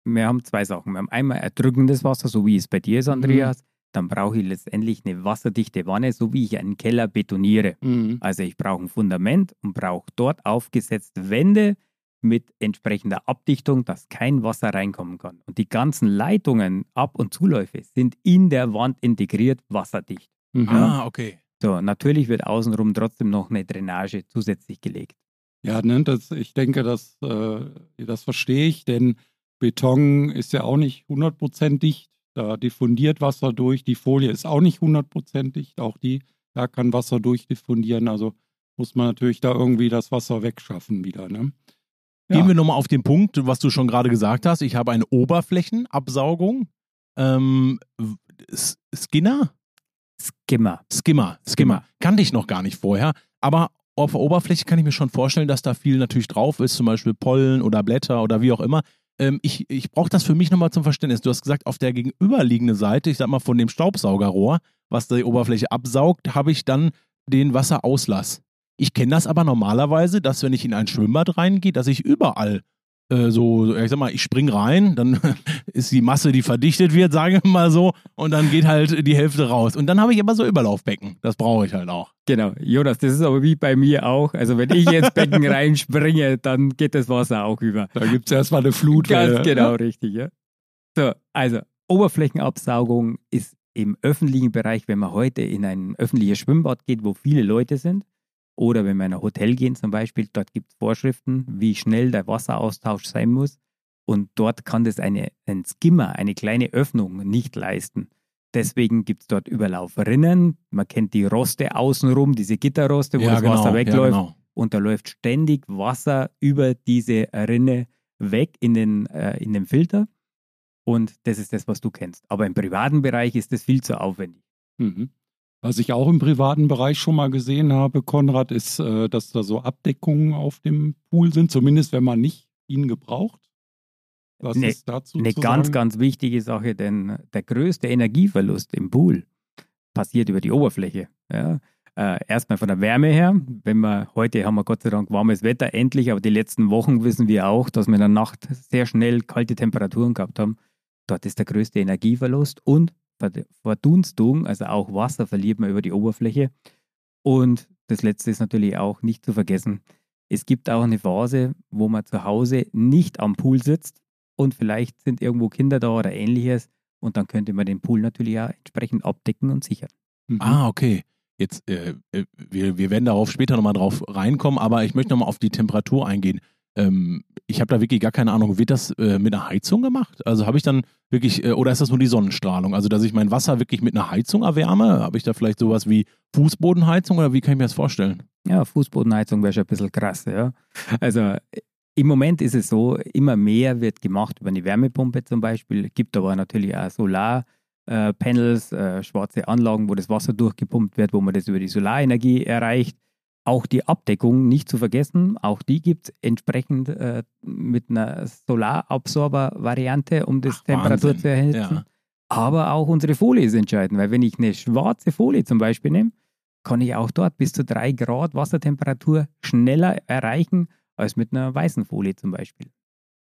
wir haben zwei Sachen. Wir haben einmal erdrückendes Wasser, so wie es bei dir ist, Andreas. Mhm. Dann brauche ich letztendlich eine wasserdichte Wanne, so wie ich einen Keller betoniere. Mhm. Also ich brauche ein Fundament und brauche dort aufgesetzte Wände mit entsprechender Abdichtung, dass kein Wasser reinkommen kann. Und die ganzen Leitungen, Ab- und Zuläufe sind in der Wand integriert, wasserdicht. Mhm. Ah, okay. So, natürlich wird außenrum trotzdem noch eine Drainage zusätzlich gelegt. Ja, ne, das, ich denke, das, äh, das verstehe ich, denn Beton ist ja auch nicht 100% dicht. Da diffundiert Wasser durch. Die Folie ist auch nicht 100% dicht. Auch die, da kann Wasser durchdiffundieren. Also muss man natürlich da irgendwie das Wasser wegschaffen wieder. Ne? Ja. Gehen wir nochmal auf den Punkt, was du schon gerade gesagt hast. Ich habe eine Oberflächenabsaugung. Ähm, Skinner? Skimmer. Skimmer. Skimmer. Kannte ich noch gar nicht vorher. Aber auf der Oberfläche kann ich mir schon vorstellen, dass da viel natürlich drauf ist, zum Beispiel Pollen oder Blätter oder wie auch immer. ähm, ich, ich brauche das für mich nochmal zum Verständnis. Du hast gesagt, auf der gegenüberliegenden Seite, ich sag mal von dem Staubsaugerrohr, was die Oberfläche absaugt, habe ich dann den Wasserauslass. Ich kenne das aber normalerweise, dass wenn ich in ein Schwimmbad reingehe, dass ich überall äh, so, ich sag mal, ich spring rein, dann ist die Masse, die verdichtet wird, sage ich mal so, und dann geht halt die Hälfte raus. Und dann habe ich aber so Überlaufbecken. Das brauche ich halt auch. Genau, Jonas, das ist aber wie bei mir auch. Also wenn ich ins Becken reinspringe, dann geht das Wasser auch über. Da gibt es erstmal eine Flut. Ganz genau, richtig, ja. So, also Oberflächenabsaugung ist im öffentlichen Bereich, wenn man heute in ein öffentliches Schwimmbad geht, wo viele Leute sind, oder wenn wir in ein Hotel gehen zum Beispiel, dort gibt es Vorschriften, wie schnell der Wasseraustausch sein muss. Und dort kann das eine, ein Skimmer, eine kleine Öffnung nicht leisten. Deswegen gibt es dort Überlaufrinnen. Man kennt die Roste außenrum, diese Gitterroste, wo Ja, das genau, Wasser ja, wegläuft. genau. Und da läuft ständig Wasser über diese Rinne weg in den, äh, in den Filter. Und das ist das, was du kennst. Aber im privaten Bereich ist das viel zu aufwendig. Mhm. Was ich auch im privaten Bereich schon mal gesehen habe, Konrad, ist, äh, dass da so Abdeckungen auf dem Pool sind, zumindest wenn man nicht ihn gebraucht. Was Ne- ist dazu Eine ganz, sagen? ganz wichtige Sache, denn der größte Energieverlust im Pool passiert über die Oberfläche. Ja. Äh, erstmal von der Wärme her. Wenn wir, heute haben wir Gott sei Dank warmes Wetter, endlich, aber die letzten Wochen wissen wir auch, dass wir in der Nacht sehr schnell kalte Temperaturen gehabt haben. Dort ist der größte Energieverlust und Verdunstung, also auch Wasser verliert man über die Oberfläche. Und das letzte ist natürlich auch nicht zu vergessen. Es gibt auch eine Phase, wo man zu Hause nicht am Pool sitzt und vielleicht sind irgendwo Kinder da oder ähnliches. Und dann könnte man den Pool natürlich auch entsprechend abdecken und sichern. Mhm. Ah, okay. Jetzt, äh, äh, wir, wir werden darauf später nochmal drauf reinkommen, aber ich möchte nochmal auf die Temperatur eingehen. Ähm, ich habe da wirklich gar keine Ahnung, wird das äh, mit einer Heizung gemacht? Also habe ich dann wirklich, äh, oder ist das nur die Sonnenstrahlung? Also, dass ich mein Wasser wirklich mit einer Heizung erwärme? Habe ich da vielleicht sowas wie Fußbodenheizung oder wie kann ich mir das vorstellen? Ja, Fußbodenheizung wäre schon ein bisschen krass, ja. Also äh, im Moment ist es so, immer mehr wird gemacht über eine Wärmepumpe zum Beispiel. Gibt aber natürlich auch Solarpanels, äh, schwarze Anlagen, wo das Wasser durchgepumpt wird, wo man das über die Solarenergie erreicht. Auch die Abdeckung nicht zu vergessen, auch die gibt es entsprechend äh, mit einer Solarabsorber-Variante, um das Ach, Temperatur Wahnsinn. zu erhitzen. Ja. Aber auch unsere Folie ist entscheidend, weil wenn ich eine schwarze Folie zum Beispiel nehme, kann ich auch dort bis zu drei Grad Wassertemperatur schneller erreichen als mit einer weißen Folie zum Beispiel.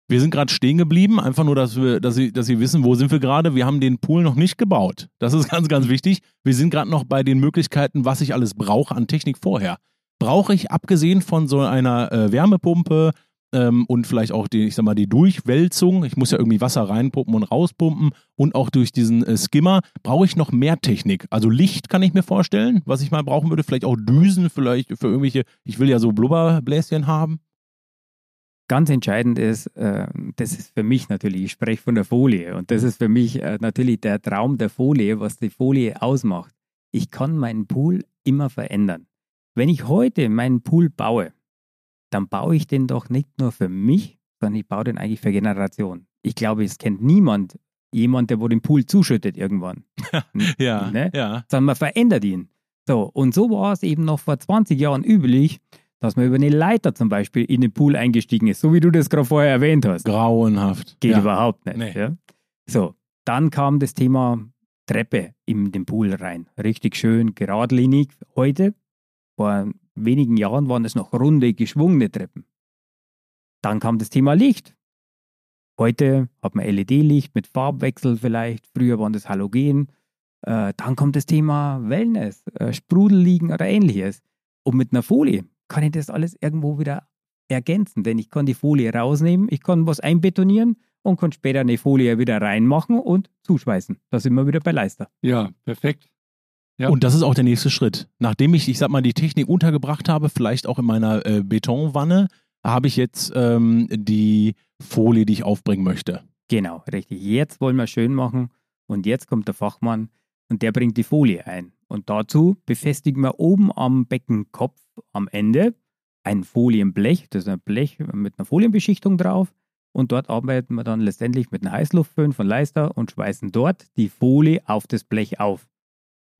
Wir sind gerade stehen geblieben, einfach nur, dass wir, dass Sie, dass Sie wissen, wo sind wir gerade. Wir haben den Pool noch nicht gebaut. Das ist ganz, ganz wichtig. Wir sind gerade noch bei den Möglichkeiten, was ich alles brauche an Technik vorher. Brauche ich, abgesehen von so einer äh, Wärmepumpe ähm, und vielleicht auch die, ich sag mal, die Durchwälzung, ich muss ja irgendwie Wasser reinpumpen und rauspumpen und auch durch diesen äh, Skimmer, brauche ich noch mehr Technik. Also Licht kann ich mir vorstellen, was ich mal brauchen würde, vielleicht auch Düsen, vielleicht für irgendwelche, ich will ja so Blubberbläschen haben. Ganz entscheidend ist, äh, das ist für mich natürlich, ich spreche von der Folie und das ist für mich äh, natürlich der Traum der Folie, was die Folie ausmacht. Ich kann meinen Pool immer verändern. Wenn ich heute meinen Pool baue, dann baue ich den doch nicht nur für mich, sondern ich baue den eigentlich für Generationen. Ich glaube, es kennt niemand jemand, der wo den Pool zuschüttet irgendwann. Ja, Ne? ja. sondern man verändert ihn. So, und so war es eben noch vor 20 Jahren üblich, dass man über eine Leiter zum Beispiel in den Pool eingestiegen ist, so wie du das gerade vorher erwähnt hast. Grauenhaft. Geht ja. überhaupt nicht. Nee. Ja? So, dann kam das Thema Treppe in den Pool rein. Richtig schön, geradlinig. Heute, vor wenigen Jahren, waren es noch runde, geschwungene Treppen. Dann kam das Thema Licht. Heute hat man LED-Licht mit Farbwechsel vielleicht. Früher waren das Halogen. Äh, dann kommt das Thema Wellness, äh, Sprudelliegen oder ähnliches. Und mit einer Folie kann ich das alles irgendwo wieder ergänzen, denn ich kann die Folie rausnehmen, ich kann was einbetonieren und kann später eine Folie wieder reinmachen und zuschweißen. Da sind wir wieder bei Leister. Ja, perfekt. Ja. Und das ist auch der nächste Schritt. Nachdem ich, ich sag mal, die Technik untergebracht habe, vielleicht auch in meiner äh, Betonwanne, habe ich jetzt ähm, die Folie, die ich aufbringen möchte. Genau, richtig. Jetzt wollen wir schön machen und jetzt kommt der Fachmann und der bringt die Folie ein. Und dazu befestigen wir oben am Beckenkopf am Ende ein Folienblech, das ist ein Blech mit einer Folienbeschichtung drauf. Und dort arbeiten wir dann letztendlich mit einem Heißluftföhn von Leister und schweißen dort die Folie auf das Blech auf.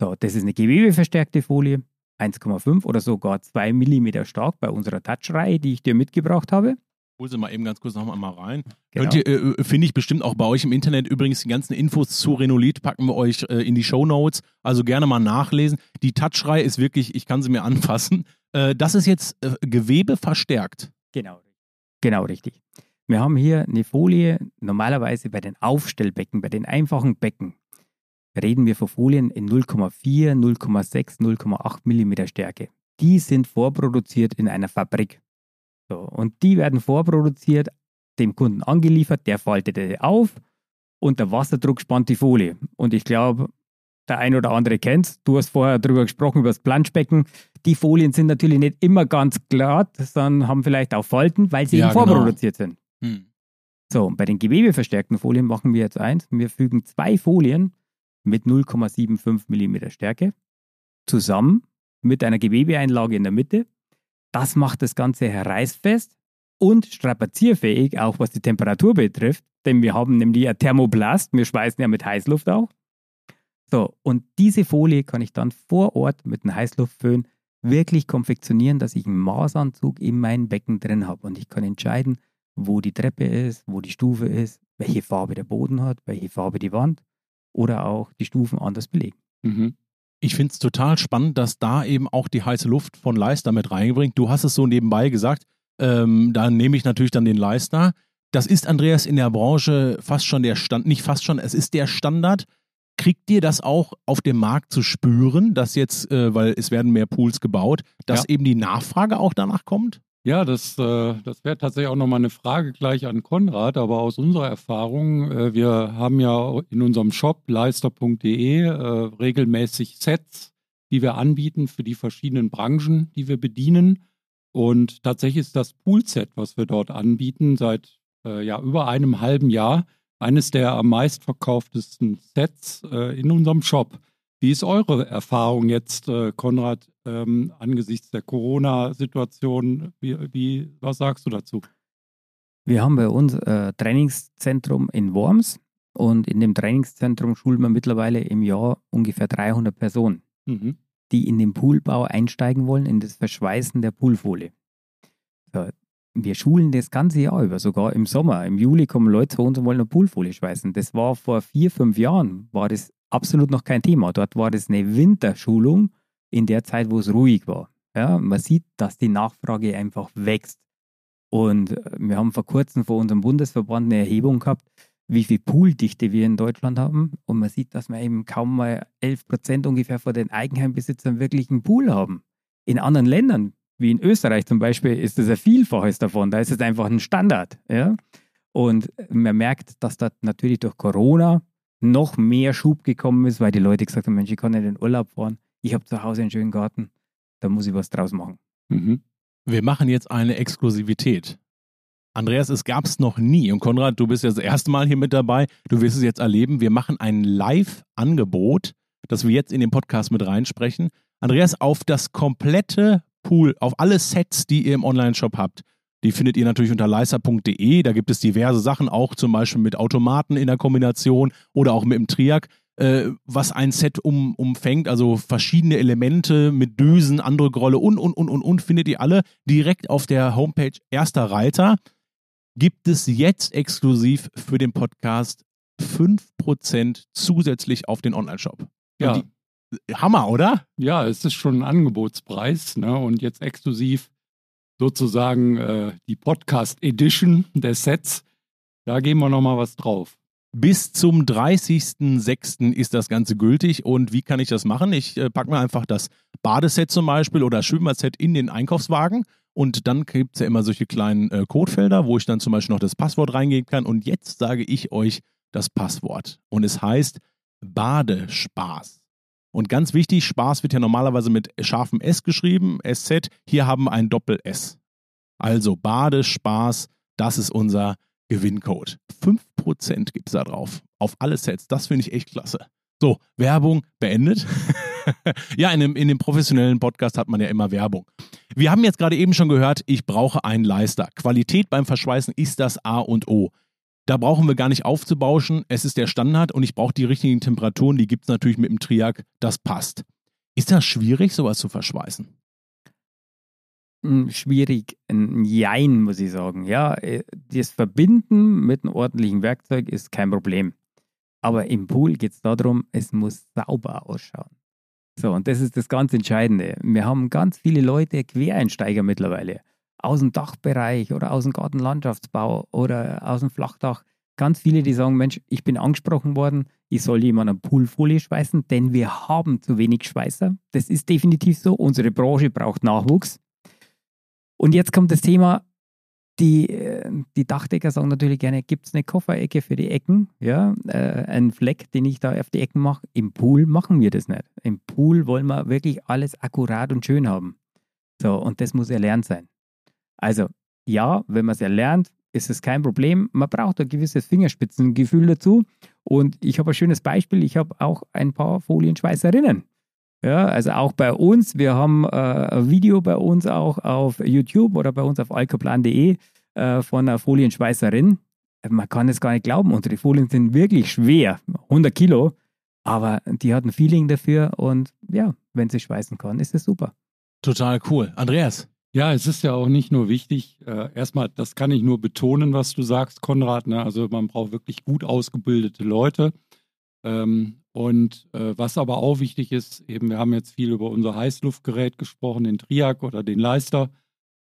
So, das ist eine gewebeverstärkte Folie, 1,5 oder sogar 2 mm stark bei unserer Touchreihe, die ich dir mitgebracht habe. Hol sie mal eben ganz kurz nochmal mal rein. Genau. Ihr, äh, finde ich bestimmt auch bei euch im Internet übrigens die ganzen Infos zu Renolit packen wir euch äh, in die Show Notes. Also gerne mal nachlesen. Die Touchreihe ist wirklich, ich kann sie mir anfassen. Äh, das ist jetzt äh, Gewebe verstärkt. Genau. Genau, richtig. Wir haben hier eine Folie, normalerweise bei den Aufstellbecken, bei den einfachen Becken, reden wir von Folien in 0,4, 0,6, 0,8 Millimeter Stärke. Die sind vorproduziert in einer Fabrik. So, und die werden vorproduziert, dem Kunden angeliefert, der faltet die auf und der Wasserdruck spannt die Folie. Und ich glaube, der ein oder andere kennt Du hast vorher darüber gesprochen, über das Planschbecken. Die Folien sind natürlich nicht immer ganz glatt, sondern haben vielleicht auch Falten, weil sie Ja, eben genau. vorproduziert sind. Hm. So, und bei den gewebeverstärkten Folien machen wir jetzt eins. Wir fügen zwei Folien mit 0,75 mm Stärke zusammen mit einer Gewebeeinlage in der Mitte. Das macht das Ganze reißfest und strapazierfähig, auch was die Temperatur betrifft. Denn wir haben nämlich ein Thermoplast, wir schweißen ja mit Heißluft auch. So, und diese Folie kann ich dann vor Ort mit einem Heißluftföhn wirklich konfektionieren, dass ich einen Maßanzug in meinem Becken drin habe. Und ich kann entscheiden, wo die Treppe ist, wo die Stufe ist, welche Farbe der Boden hat, welche Farbe die Wand oder auch die Stufen anders belegen. Mhm. Ich finde es total spannend, dass da eben auch die heiße Luft von Leister mit reinbringt. Du hast es so nebenbei gesagt. Ähm, da nehme ich natürlich dann den Leister. Das ist, Andreas, in der Branche fast schon der Stand, nicht fast schon, es ist der Standard. Kriegt ihr das auch auf dem Markt zu spüren, dass jetzt, äh, weil es werden mehr Pools gebaut, dass Ja. eben die Nachfrage auch danach kommt? Ja, das, äh, das wäre tatsächlich auch nochmal eine Frage gleich an Konrad, aber aus unserer Erfahrung, äh, wir haben ja in unserem Shop leister.de äh, regelmäßig Sets, die wir anbieten für die verschiedenen Branchen, die wir bedienen. Und tatsächlich ist das Poolset, was wir dort anbieten, seit ja, über einem halben Jahr eines der am meistverkauftesten Sets in unserem Shop. Wie ist eure Erfahrung jetzt, äh, Konrad, ähm, angesichts der Corona-Situation? Wie, wie, was sagst du dazu? Wir haben bei uns ein Trainingszentrum in Worms und in dem Trainingszentrum schulen wir mittlerweile im Jahr ungefähr 300 Personen, Mhm. die in den Poolbau einsteigen wollen, in das Verschweißen der Poolfolie. So, wir schulen das ganze Jahr über, sogar im Sommer. Im Juli kommen Leute zu uns und wollen eine Poolfolie schweißen. Das war vor vier, fünf Jahren, war das absolut noch kein Thema. Dort war das eine Winterschulung in der Zeit, wo es ruhig war. Ja, man sieht, dass die Nachfrage einfach wächst. Und äh, wir haben vor kurzem vor unserem Bundesverband eine Erhebung gehabt, wie viel Pooldichte wir in Deutschland haben. Und man sieht, dass wir eben kaum mal 11 Prozent ungefähr von den Eigenheimbesitzern wirklich einen Pool haben. In anderen Ländern, wie in Österreich zum Beispiel, ist das ein Vielfaches davon. Da ist es einfach ein Standard. Ja? Und man merkt, dass da natürlich durch Corona noch mehr Schub gekommen ist, weil die Leute gesagt haben, Mensch, ich kann nicht in den Urlaub fahren. Ich habe zu Hause einen schönen Garten. Da muss ich was draus machen. Mhm. Wir machen jetzt eine Exklusivität. Andreas, es gab es noch nie. Und Konrad, du bist jetzt das erste Mal hier mit dabei. Du wirst es jetzt erleben. Wir machen ein Live-Angebot, das wir jetzt in den Podcast mit reinsprechen. Andreas, auf das komplette Pool, auf alle Sets, die ihr im Online-Shop habt, die findet ihr natürlich unter leiser.de. Da gibt es diverse Sachen, auch zum Beispiel mit Automaten in der Kombination oder auch mit dem Triac, äh, was ein Set um, umfängt. Also verschiedene Elemente mit Düsen, andere Grolle und, und, und, und, und findet ihr alle direkt auf der Homepage Erster Reiter. Gibt es jetzt exklusiv für den Podcast 5% zusätzlich auf den Online-Shop. Ja. Die- Hammer, oder? ja, es ist schon ein Angebotspreis ne? und jetzt exklusiv sozusagen äh, die Podcast Edition der Sets. Da geben wir nochmal was drauf. Bis zum 30.06. ist das Ganze gültig. Und wie kann ich das machen? Ich äh, packe mir einfach das Badeset zum Beispiel oder Schwimmerset in den Einkaufswagen. Und dann gibt es ja immer solche kleinen äh, Codefelder, wo ich dann zum Beispiel noch das Passwort reingeben kann. Und jetzt sage ich euch das Passwort. Und es heißt Badespaß. Und ganz wichtig, Spaß wird ja normalerweise mit scharfem S geschrieben, SZ. Hier haben wir ein Doppel-S. Also Badespaß, das ist unser Gewinncode. 5% gibt es da drauf. Auf alle Sets. Das finde ich echt klasse. So, Werbung beendet. ja, in dem, in dem professionellen Podcast hat man ja immer Werbung. Wir haben jetzt gerade eben schon gehört, ich brauche einen Leister. Qualität beim Verschweißen ist das A und O. Da brauchen wir gar nicht aufzubauschen. Es ist der Standard und ich brauche die richtigen Temperaturen. Die gibt es natürlich mit dem Triac. Das passt. Ist das schwierig, sowas zu verschweißen? hm, schwierig, ein Jein, muss ich sagen. Ja, äh, das Verbinden mit einem ordentlichen Werkzeug ist kein Problem. Aber im Pool geht es darum, es muss sauber ausschauen. So, und das ist das ganz Entscheidende. Wir haben ganz viele Leute, Quereinsteiger mittlerweile, aus dem Dachbereich oder aus dem Gartenlandschaftsbau oder aus dem Flachdach. Ganz viele, die sagen, Mensch, ich bin angesprochen worden, ich soll jemand eine Poolfolie schweißen, denn wir haben zu wenig Schweißer. Das ist definitiv so. Unsere Branche braucht Nachwuchs. Und jetzt kommt das Thema, die, äh, die Dachdecker sagen natürlich gerne, gibt es eine Kofferecke für die Ecken? Ja, äh, ein Fleck, den ich da auf die Ecken mache. Im Pool machen wir das nicht. Im Pool wollen wir wirklich alles akkurat und schön haben. So, und das muss erlernt sein. Also, ja, wenn man es erlernt, ist es kein Problem. Man braucht ein gewisses Fingerspitzengefühl dazu. Und ich habe ein schönes Beispiel. Ich habe auch ein paar Folienschweißerinnen. Ja, also auch bei uns, wir haben äh, ein Video bei uns auch auf YouTube oder bei uns auf alkoplan.de äh, von einer Folienschweißerin. Man kann es gar nicht glauben, unsere Folien sind wirklich schwer, 100 Kilo, aber die hat ein Feeling dafür und ja, wenn sie schweißen kann, ist es super. Total cool. Andreas? Ja, es ist ja auch nicht nur wichtig, äh, erstmal, das kann ich nur betonen, was du sagst, Konrad. Ne? Also man braucht wirklich gut ausgebildete Leute. Ähm, und äh, was aber auch wichtig ist, eben, wir haben jetzt viel über unser Heißluftgerät gesprochen, den Triac oder den Leister.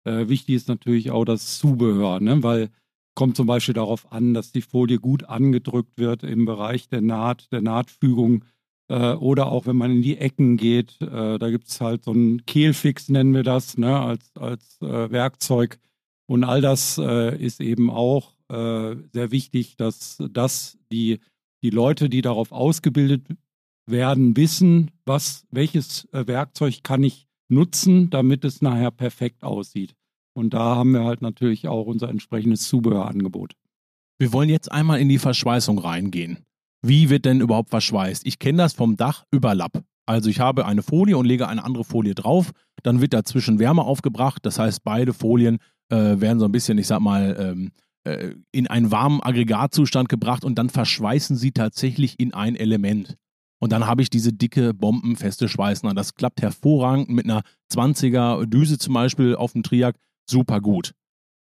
Äh, wichtig ist natürlich auch das Zubehör, ne? weil kommt zum Beispiel darauf an, dass die Folie gut angedrückt wird im Bereich der Naht, der Nahtfügung äh, oder auch wenn man in die Ecken geht. Äh, da gibt es halt so einen Kehlfix, nennen wir das, ne? als, als äh, Werkzeug. Und all das äh, ist eben auch sehr wichtig, dass das die die Leute, die darauf ausgebildet werden, wissen, was, welches äh, Werkzeug kann ich nutzen, damit es nachher perfekt aussieht. Und da haben wir halt natürlich auch unser entsprechendes Zubehörangebot. Wir wollen jetzt einmal in die Verschweißung reingehen. Wie wird denn überhaupt verschweißt? Ich kenne das vom Dachüberlapp. Also ich habe eine Folie und lege eine andere Folie drauf, dann wird dazwischen Wärme aufgebracht, das heißt beide Folien äh, werden so ein bisschen, ich sag mal, ähm, äh, in einen warmen Aggregatzustand gebracht und dann verschweißen sie tatsächlich in ein Element. Und dann habe ich diese dicke, bombenfeste Schweißner. Das klappt hervorragend mit einer 20er Düse zum Beispiel auf dem Triak. Super gut.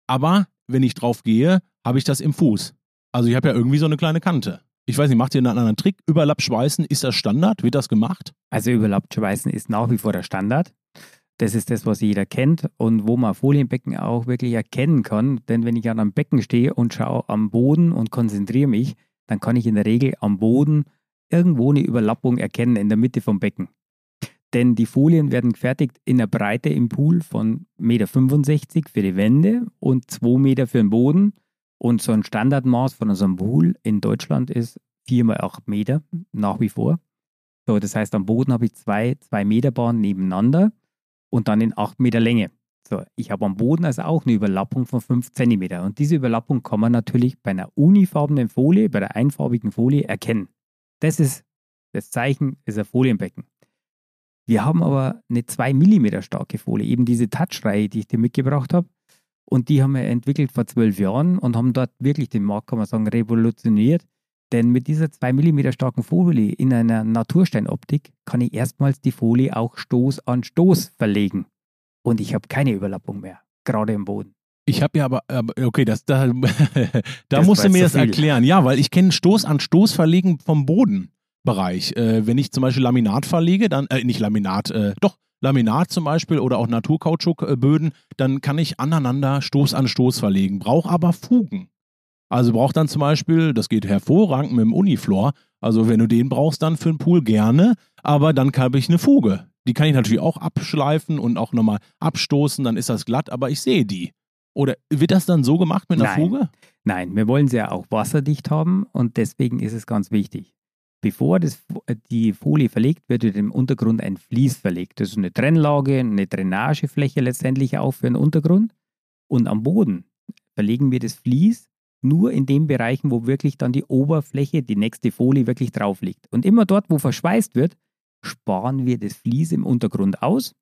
Aber wenn ich drauf gehe, habe ich das im Fuß. Also ich habe ja irgendwie so eine kleine Kante. Ich weiß nicht, macht ihr einen anderen Trick? Überlappschweißen, ist das Standard? Wird das gemacht? Also Überlappschweißen ist nach wie vor der Standard. Das ist das, was jeder kennt und wo man Folienbecken auch wirklich erkennen kann. Denn wenn ich an einem Becken stehe und schaue am Boden und konzentriere mich, dann kann ich in der Regel am Boden irgendwo eine Überlappung erkennen in der Mitte vom Becken. Denn die Folien werden gefertigt in der Breite im Pool von 1,65 Meter für die Wände und 2 Meter für den Boden. Und so ein Standardmaß von unserem Pool in Deutschland ist 4 x 8 Meter nach wie vor. So, das heißt, am Boden habe ich zwei 2 Meter Bahnen nebeneinander und dann in 8 Meter Länge. So, ich habe am Boden also auch eine Überlappung von 5 cm. Und diese Überlappung kann man natürlich bei einer unifarbenen Folie, bei der einfarbigen Folie erkennen. Das ist das Zeichen, ist ein Folienbecken. Wir haben aber eine 2 mm starke Folie, eben diese Touch-Reihe, die ich dir mitgebracht habe. Und die haben wir entwickelt vor zwölf Jahren und haben dort wirklich den Markt, kann man sagen, revolutioniert. Denn mit dieser 2 mm starken Folie in einer Natursteinoptik kann ich erstmals die Folie auch Stoß an Stoß verlegen. Und ich habe keine Überlappung mehr, gerade im Boden. Ich habe ja aber, okay, das, da, da musst du mir das erklären. Ja, weil ich kenne Stoß an Stoß verlegen vom Bodenbereich. Äh, wenn ich zum Beispiel Laminat verlege, dann, äh, nicht Laminat, äh, doch, Laminat zum Beispiel oder auch Naturkautschukböden, dann kann ich aneinander Stoß an Stoß verlegen, brauche aber Fugen. Also braucht dann zum Beispiel, das geht hervorragend mit dem Uniflor. Also wenn du den brauchst, dann für den Pool gerne, aber dann habe ich eine Fuge. Die kann ich natürlich auch abschleifen und auch nochmal abstoßen, dann ist das glatt, aber ich sehe die. Oder wird das dann so gemacht mit einer Nein. Fuge? Nein, wir wollen sie ja auch wasserdicht haben und deswegen ist es ganz wichtig. Bevor das, die Folie verlegt wird, wird im Untergrund ein Vlies verlegt. Das ist eine Trennlage, eine Drainagefläche letztendlich auch für den Untergrund. Und am Boden verlegen wir das Vlies nur in den Bereichen, wo wirklich dann die Oberfläche, die nächste Folie wirklich drauf liegt. Und immer dort, wo verschweißt wird, sparen wir das Vlies im Untergrund aus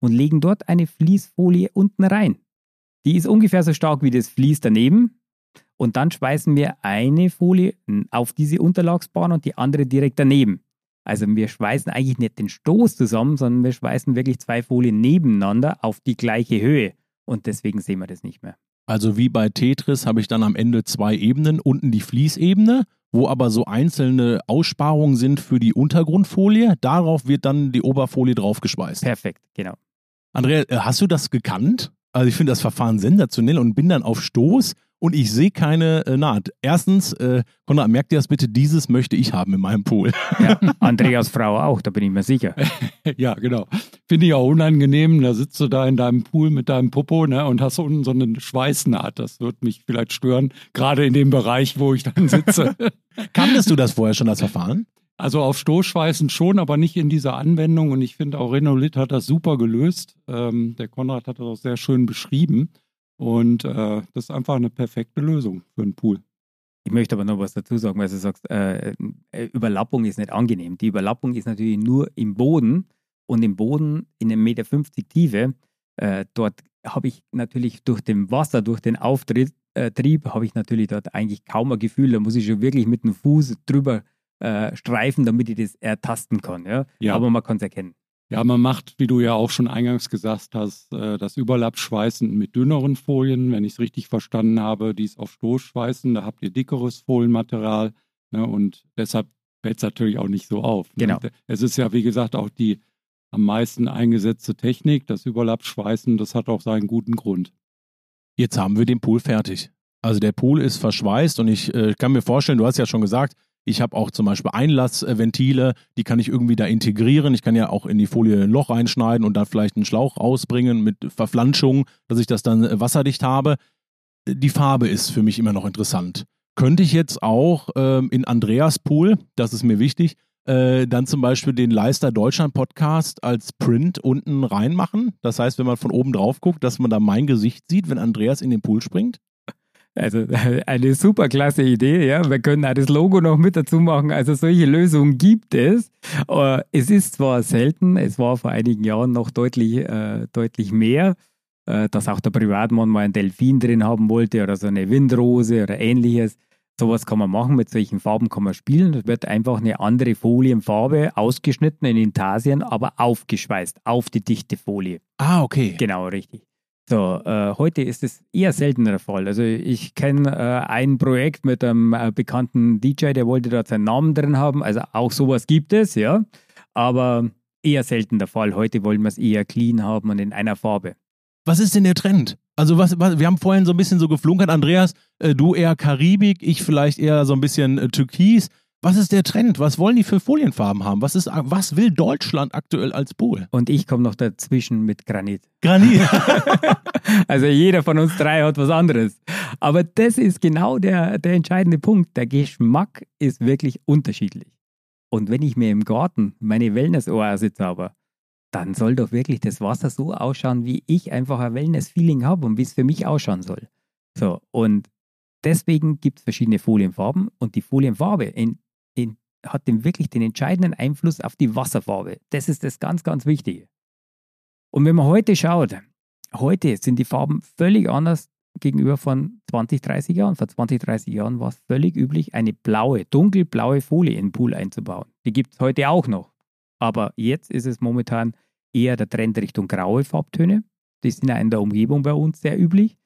und legen dort eine Fließfolie unten rein. Die ist ungefähr so stark wie das Vlies daneben. Und dann schweißen wir eine Folie auf diese Unterlagsbahn und die andere direkt daneben. Also wir schweißen eigentlich nicht den Stoß zusammen, sondern wir schweißen wirklich zwei Folien nebeneinander auf die gleiche Höhe. Und deswegen sehen wir das nicht mehr. Also wie bei Tetris habe ich dann am Ende zwei Ebenen, unten die Fließebene, wo aber so einzelne Aussparungen sind für die Untergrundfolie. Darauf wird dann die Oberfolie draufgeschweißt. Perfekt, genau. Andrea, äh, hast du das gekannt? Also ich finde das Verfahren sensationell und bin dann auf Stoß und ich sehe keine äh, Naht. Erstens, äh, Konrad, merkt dir das bitte, dieses möchte ich haben in meinem Pool. Ja, Andreas Frau auch, da bin ich mir sicher. ja, genau. Finde ich auch unangenehm. Da sitzt du da in deinem Pool mit deinem Popo ne, und hast unten so eine Schweißnaht. Das wird mich vielleicht stören, gerade in dem Bereich, wo ich dann sitze. Kanntest du das vorher schon, das Verfahren? Also auf Stoßschweißen schon, aber nicht in dieser Anwendung. Und ich finde auch Renolit hat das super gelöst. Ähm, der Konrad hat das auch sehr schön beschrieben. Und äh, das ist einfach eine perfekte Lösung für einen Pool. Ich möchte aber noch was dazu sagen, weil du sagst, äh, äh Überlappung ist nicht angenehm. Die Überlappung ist natürlich nur im Boden und im Boden in einem Meter 50 Tiefe. Äh, dort habe ich natürlich durch den Wasser, durch den Auftrieb, äh, habe ich natürlich dort eigentlich kaum ein Gefühl. Da muss ich schon wirklich mit dem Fuß drüber äh, streifen, damit ich das ertasten kann. Ja? ja. Aber man kann es erkennen. Ja, man macht, wie du ja auch schon eingangs gesagt hast, äh, das Überlappschweißen mit dünneren Folien. Wenn ich es richtig verstanden habe, dies auf Stoßschweißen, da habt ihr dickeres Folienmaterial. Ne, und deshalb fällt es natürlich auch nicht so auf. Ne? Genau. Es ist ja, wie gesagt, auch die am meisten eingesetzte Technik, das Überlappschweißen, das hat auch seinen guten Grund. Jetzt haben wir den Pool fertig. Also der Pool ist verschweißt und ich äh, kann mir vorstellen, du hast ja schon gesagt, ich habe auch zum Beispiel Einlassventile, die kann ich irgendwie da integrieren. Ich kann ja auch in die Folie ein Loch reinschneiden und dann vielleicht einen Schlauch ausbringen mit Verflanschung, dass ich das dann äh, wasserdicht habe. Die Farbe ist für mich immer noch interessant. Könnte ich jetzt auch ähm, in Andreas Pool, das ist mir wichtig, äh, dann zum Beispiel den Leister Deutschland Podcast als Print unten reinmachen. Das heißt, wenn man von oben drauf guckt, dass man da mein Gesicht sieht, wenn Andreas in den Pool springt. Also eine super klasse Idee, ja. Wir können auch das Logo noch mit dazu machen. Also solche Lösungen gibt es. Äh, es ist zwar selten, es war vor einigen Jahren noch deutlich, äh, deutlich mehr, äh, dass auch der Privatmann mal einen Delfin drin haben wollte oder so eine Windrose oder ähnliches. Sowas kann man machen, mit solchen Farben kann man spielen. Das wird einfach eine andere Folienfarbe ausgeschnitten in Intarsien, aber aufgeschweißt auf die dichte Folie. Ah, okay. Genau, richtig. So, äh, heute ist es eher seltener Fall. Also ich kenne äh, ein Projekt mit einem äh, bekannten DJ, der wollte dort seinen Namen drin haben. Also auch sowas gibt es, ja. Aber eher selten der Fall. Heute wollen wir es eher clean haben und in einer Farbe. Was ist denn der Trend? Also was, was wir haben vorhin so ein bisschen so geflunkert, Andreas, äh, du eher Karibik, ich vielleicht eher so ein bisschen äh, Türkis. Was ist der Trend? Was wollen die für Folienfarben haben? Was, ist, was will Deutschland aktuell als Pool? Und ich komme noch dazwischen mit Granit. Granit. also jeder von uns drei hat was anderes. Aber das ist genau der, der entscheidende Punkt. Der Geschmack ist wirklich unterschiedlich. Und wenn ich mir im Garten meine Wellness-Oase zauber, dann soll doch wirklich das Wasser so ausschauen, wie ich einfach ein Wellness-Feeling habe und wie es für mich ausschauen soll. So, und deswegen gibt es verschiedene Folienfarben und die Folienfarbe in hat den wirklich den entscheidenden Einfluss auf die Wasserfarbe. Das ist das ganz, ganz Wichtige. Und wenn man heute schaut, heute sind die Farben völlig anders gegenüber von 20, 30 Jahren. Vor 20, 30 Jahren war es völlig üblich, eine blaue, dunkelblaue Folie in den Pool einzubauen. Die gibt es heute auch noch. Aber jetzt ist es momentan eher der Trend Richtung graue Farbtöne. Die sind ja in der Umgebung bei uns sehr üblich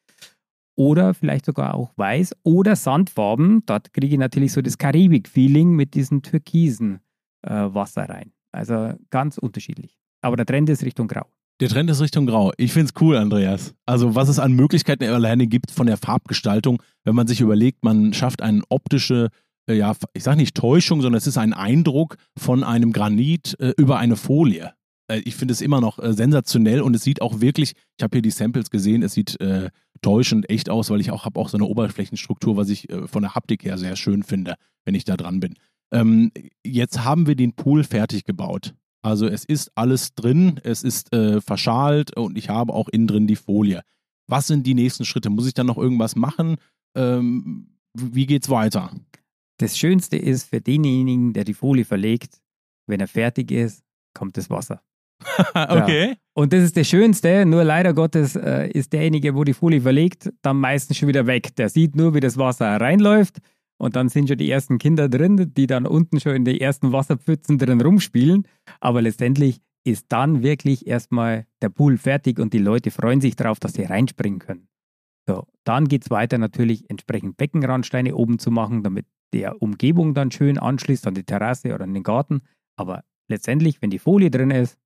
oder vielleicht sogar auch weiß oder Sandfarben. Dort kriege ich natürlich so das Karibik-Feeling mit diesem türkisen äh, Wasser rein. Also ganz unterschiedlich. Aber der Trend ist Richtung Grau. Der Trend ist Richtung Grau. Ich finde es cool, Andreas. Also, was es an Möglichkeiten alleine gibt von der Farbgestaltung, wenn man sich überlegt, man schafft eine optische, äh, ja, ich sage nicht Täuschung, sondern es ist ein Eindruck von einem Granit äh, über eine Folie. Äh, ich finde es immer noch äh, sensationell und es sieht auch wirklich, ich habe hier die Samples gesehen, es sieht äh, täuschend echt aus, weil ich auch habe auch so eine Oberflächenstruktur, was ich äh, von der Haptik her sehr schön finde, wenn ich da dran bin. Ähm, jetzt haben wir den Pool fertig gebaut. Also es ist alles drin, es ist äh, verschalt und ich habe auch innen drin die Folie. Was sind die nächsten Schritte? Muss ich dann noch irgendwas machen? Ähm, wie geht's weiter? Das Schönste ist für denjenigen, der die Folie verlegt, wenn er fertig ist, kommt das Wasser. okay. Ja. Und das ist das Schönste, nur leider Gottes äh, ist derjenige, wo die Folie verlegt, dann meistens schon wieder weg. Der sieht nur, wie das Wasser reinläuft und dann sind schon die ersten Kinder drin, die dann unten schon in den ersten Wasserpfützen drin rumspielen. Aber letztendlich ist dann wirklich erstmal der Pool fertig und die Leute freuen sich darauf, dass sie reinspringen können. So, dann geht es weiter natürlich entsprechend Beckenrandsteine oben zu machen, damit der Umgebung dann schön anschließt an die Terrasse oder an den Garten. Aber letztendlich, wenn die Folie drin ist,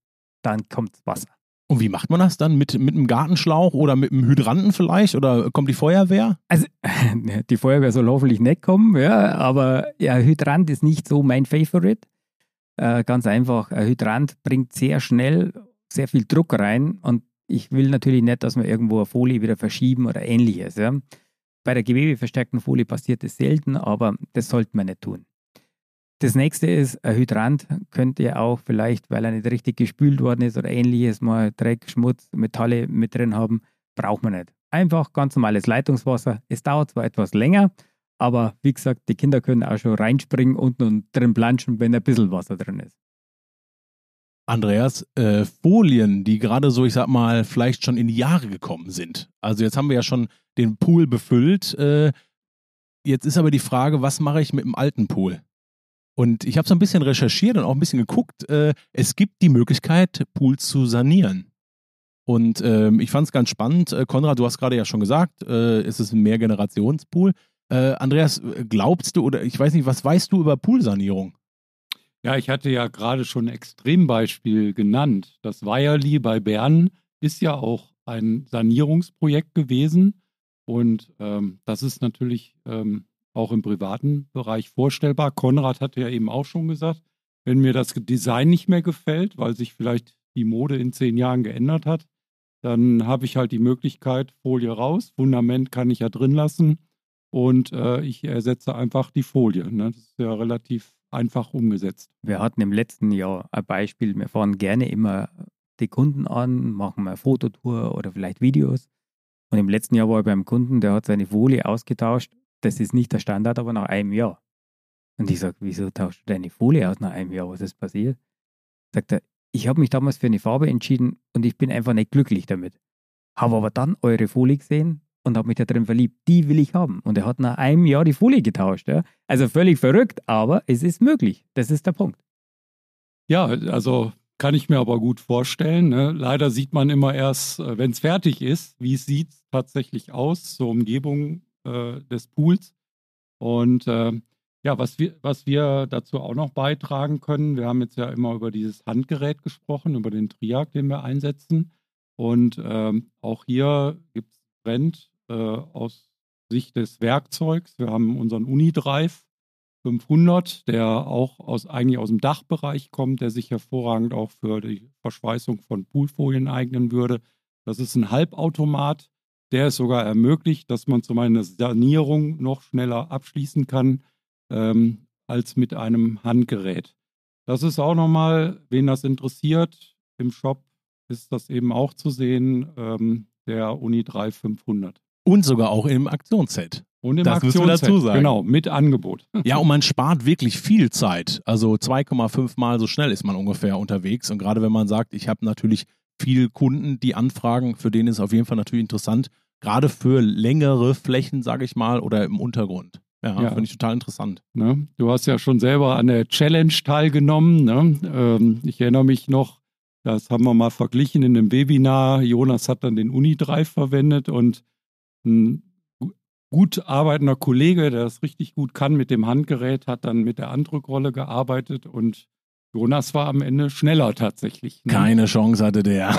dann kommt Wasser. Und wie macht man das dann? Mit, mit einem Gartenschlauch oder mit einem Hydranten vielleicht? Oder kommt die Feuerwehr? Also, die Feuerwehr soll hoffentlich nicht kommen, ja, aber ja, Hydrant ist nicht so mein Favorite. Äh, ganz einfach, ein Hydrant bringt sehr schnell sehr viel Druck rein und ich will natürlich nicht, dass wir irgendwo eine Folie wieder verschieben oder ähnliches. Ja. Bei der gewebeverstärkten Folie passiert das selten, aber das sollte man nicht tun. Das nächste ist, ein Hydrant könnte ja auch vielleicht, weil er nicht richtig gespült worden ist oder ähnliches, mal Dreck, Schmutz, Metalle mit drin haben. Braucht man nicht. Einfach ganz normales Leitungswasser. Es dauert zwar etwas länger, aber wie gesagt, die Kinder können auch schon reinspringen unten und drin planschen, wenn ein bisschen Wasser drin ist. Andreas, äh, Folien, die gerade so, ich sag mal, vielleicht schon in die Jahre gekommen sind. Also jetzt haben wir ja schon den Pool befüllt. Äh, jetzt ist aber die Frage, was mache ich mit dem alten Pool? Und ich habe so ein bisschen recherchiert und auch ein bisschen geguckt. Äh, es gibt die Möglichkeit, Pools zu sanieren. Und ähm, ich fand es ganz spannend. Äh, Konrad, du hast gerade ja schon gesagt, äh, es ist ein Mehrgenerationspool. Andreas, glaubst du oder ich weiß nicht, was weißt du über Poolsanierung? Ja, ich hatte ja gerade schon ein Extrembeispiel genannt. Das Weierli bei Bern ist ja auch ein Sanierungsprojekt gewesen. Und ähm, das ist natürlich ähm, auch im privaten Bereich vorstellbar. Konrad hatte ja eben auch schon gesagt, wenn mir das Design nicht mehr gefällt, weil sich vielleicht die Mode in zehn Jahren geändert hat, dann habe ich halt die Möglichkeit, Folie raus, Fundament kann ich ja drin lassen und äh, ich ersetze einfach die Folie. Ne? Das ist ja relativ einfach umgesetzt. Wir hatten im letzten Jahr ein Beispiel, wir fahren gerne immer die Kunden an, machen mal Fototour oder vielleicht Videos. Und im letzten Jahr war ich beim Kunden, der hat seine Folie ausgetauscht das ist nicht der Standard, aber nach einem Jahr. Und ich sage, wieso tauschst du deine Folie aus nach einem Jahr? Was ist passiert? Sagt er, ich habe mich damals für eine Farbe entschieden und ich bin einfach nicht glücklich damit. Habe aber dann eure Folie gesehen und habe mich da drin verliebt. Die will ich haben. Und er hat nach einem Jahr die Folie getauscht. Ja? Also völlig verrückt, aber es ist möglich. Das ist der Punkt. Ja, also kann ich mir aber gut vorstellen. Ne? Leider sieht man immer erst, äh, wenn es fertig ist, wie es sieht tatsächlich aus, zur Umgebung äh, des Pools. Und äh, ja, was wir, was wir dazu auch noch beitragen können, wir haben jetzt ja immer über dieses Handgerät gesprochen, über den Triag, den wir einsetzen. Und ähm, auch hier gibt es Trend äh, aus Sicht des Werkzeugs. Wir haben unseren Unidrive 500, der auch aus, eigentlich aus dem Dachbereich kommt, der sich hervorragend auch für die Verschweißung von Poolfolien eignen würde. Das ist ein Halbautomat, der es sogar ermöglicht, dass man zum eine Sanierung noch schneller abschließen kann ähm, als mit einem Handgerät. Das ist auch nochmal, wen das interessiert, im Shop ist das eben auch zu sehen, ähm, der Uni 3500. Und sogar auch im Aktionsset. Und im das müssen wir dazu sagen. Genau, mit Angebot. Ja, und man spart wirklich viel Zeit. Also 2,5 Mal so schnell ist man ungefähr unterwegs. Und gerade wenn man sagt, ich habe natürlich viele Kunden, die anfragen, für denen ist auf jeden Fall natürlich interessant, gerade für längere Flächen, sage ich mal, oder im Untergrund. Ja, ja. finde ich total interessant. Ne? Du hast ja schon selber an der Challenge teilgenommen. Ne? Ähm, ich erinnere mich noch, das haben wir mal verglichen in einem Webinar. Jonas hat dann den Unidrive verwendet und ein gut arbeitender Kollege, der das richtig gut kann mit dem Handgerät, hat dann mit der Andrückrolle gearbeitet und Jonas war am Ende schneller tatsächlich. Ne? Keine Chance hatte der.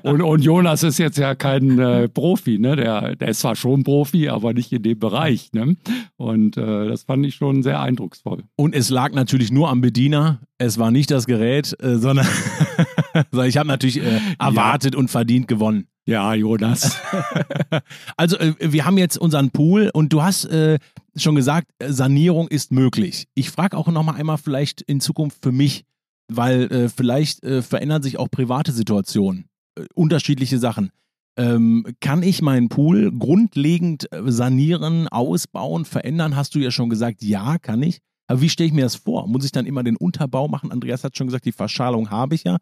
und, und, Jonas ist jetzt ja kein äh, Profi, ne? Der, der ist zwar schon Profi, aber nicht in dem Bereich. Ne? Und äh, das fand ich schon sehr eindrucksvoll. Und es lag natürlich nur am Bediener. Es war nicht das Gerät, äh, sondern ich habe natürlich äh, erwartet ja. und verdient gewonnen. Ja, Jonas. also äh, wir haben jetzt unseren Pool und du hast äh, schon gesagt, äh, Sanierung ist möglich. Ich frage auch noch mal einmal vielleicht in Zukunft für mich, weil äh, vielleicht äh, verändern sich auch private Situationen, äh, unterschiedliche Sachen. Ähm, kann ich meinen Pool grundlegend sanieren, ausbauen, verändern? Hast du ja schon gesagt, ja, kann ich. Aber wie stelle ich mir das vor? Muss ich dann immer den Unterbau machen? Andreas hat schon gesagt, die Verschalung habe ich ja.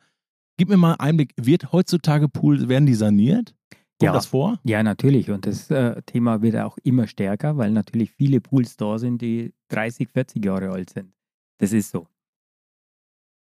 Gib mir mal einen Einblick, wird heutzutage Pool, werden die saniert? Kommt Ja. das vor? Ja, natürlich. Und das äh, Thema wird auch immer stärker, weil natürlich viele Pools da sind, die 30, 40 Jahre alt sind. Das ist so.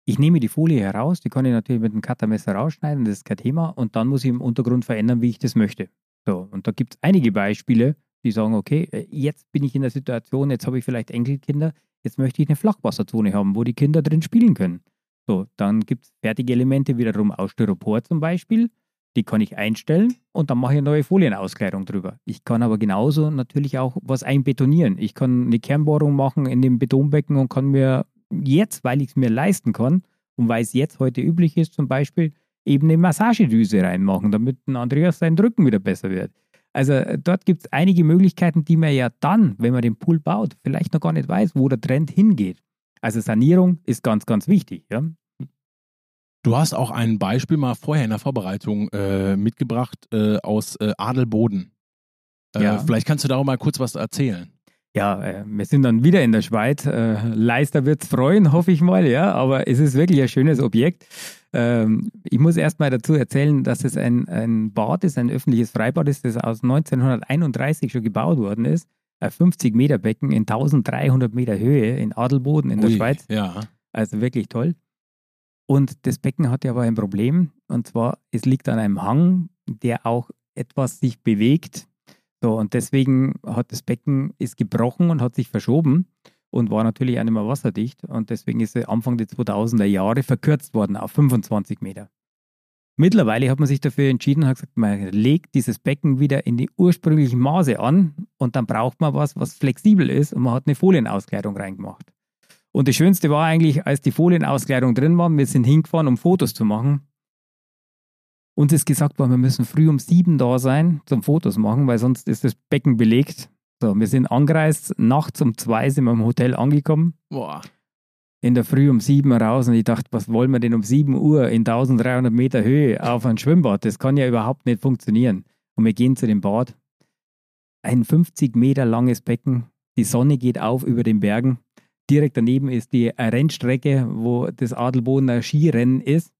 Ich nehme die Folie heraus, die kann ich natürlich mit einem Cuttermesser rausschneiden, das ist kein Thema. Und dann muss ich im Untergrund verändern, wie ich das möchte. So, und da gibt es einige Beispiele, die sagen, okay, äh, jetzt bin ich in der Situation, jetzt habe ich vielleicht Enkelkinder, jetzt möchte ich eine Flachwasserzone haben, wo die Kinder drin spielen können. So, dann gibt es fertige Elemente wiederum aus Styropor zum Beispiel. Die kann ich einstellen und dann mache ich eine neue Folienauskleidung drüber. Ich kann aber genauso natürlich auch was einbetonieren. Ich kann eine Kernbohrung machen in dem Betonbecken und kann mir jetzt, weil ich es mir leisten kann und weil es jetzt heute üblich ist, zum Beispiel eben eine Massagedüse reinmachen, damit ein Andreas sein Drücken wieder besser wird. Also dort gibt es einige Möglichkeiten, die man ja dann, wenn man den Pool baut, vielleicht noch gar nicht weiß, wo der Trend hingeht. Also Sanierung ist ganz, ganz wichtig. Ja? Du hast auch ein Beispiel mal vorher in der Vorbereitung äh, mitgebracht äh, aus äh, Adelboden. Äh, Ja. Vielleicht kannst du darüber mal kurz was erzählen. Ja, äh, wir sind dann wieder in der Schweiz. Äh, Leister wird es freuen, hoffe ich mal, ja. Aber es ist wirklich ein schönes Objekt. Ähm, ich muss erst mal dazu erzählen, dass es ein, ein Bad ist, ein öffentliches Freibad ist, das aus 1931 schon gebaut worden ist. Ein 50 Meter Becken in 1300 Meter Höhe in Adelboden in der Ui, Schweiz. Ja. Also wirklich toll. Und das Becken hat ja aber ein Problem. Und zwar, es liegt an einem Hang, der auch etwas sich bewegt. So, und deswegen hat das Becken ist gebrochen und hat sich verschoben und war natürlich auch nicht mehr wasserdicht. Und deswegen ist es Anfang der 2000er Jahre verkürzt worden auf 25 Meter. Mittlerweile hat man sich dafür entschieden hat gesagt, man legt dieses Becken wieder in die ursprünglichen Maße an und dann braucht man was, was flexibel ist und man hat eine Folienauskleidung reingemacht. Und das Schönste war eigentlich, als die Folienauskleidung drin war, wir sind hingefahren, um Fotos zu machen. Uns ist gesagt worden, wir müssen früh um sieben da sein zum Fotos machen, weil sonst ist das Becken belegt. So, wir sind angereist, nachts um zwei sind wir im Hotel angekommen, Boah. In der Früh um sieben raus und ich dachte, was wollen wir denn um sieben Uhr in 1300 Meter Höhe auf ein Schwimmbad? Das kann ja überhaupt nicht funktionieren. Und wir gehen zu dem Bad. Ein 50 Meter langes Becken, die Sonne geht auf über den Bergen. Direkt daneben ist die Rennstrecke, wo das Adelbodener Skirennen ist.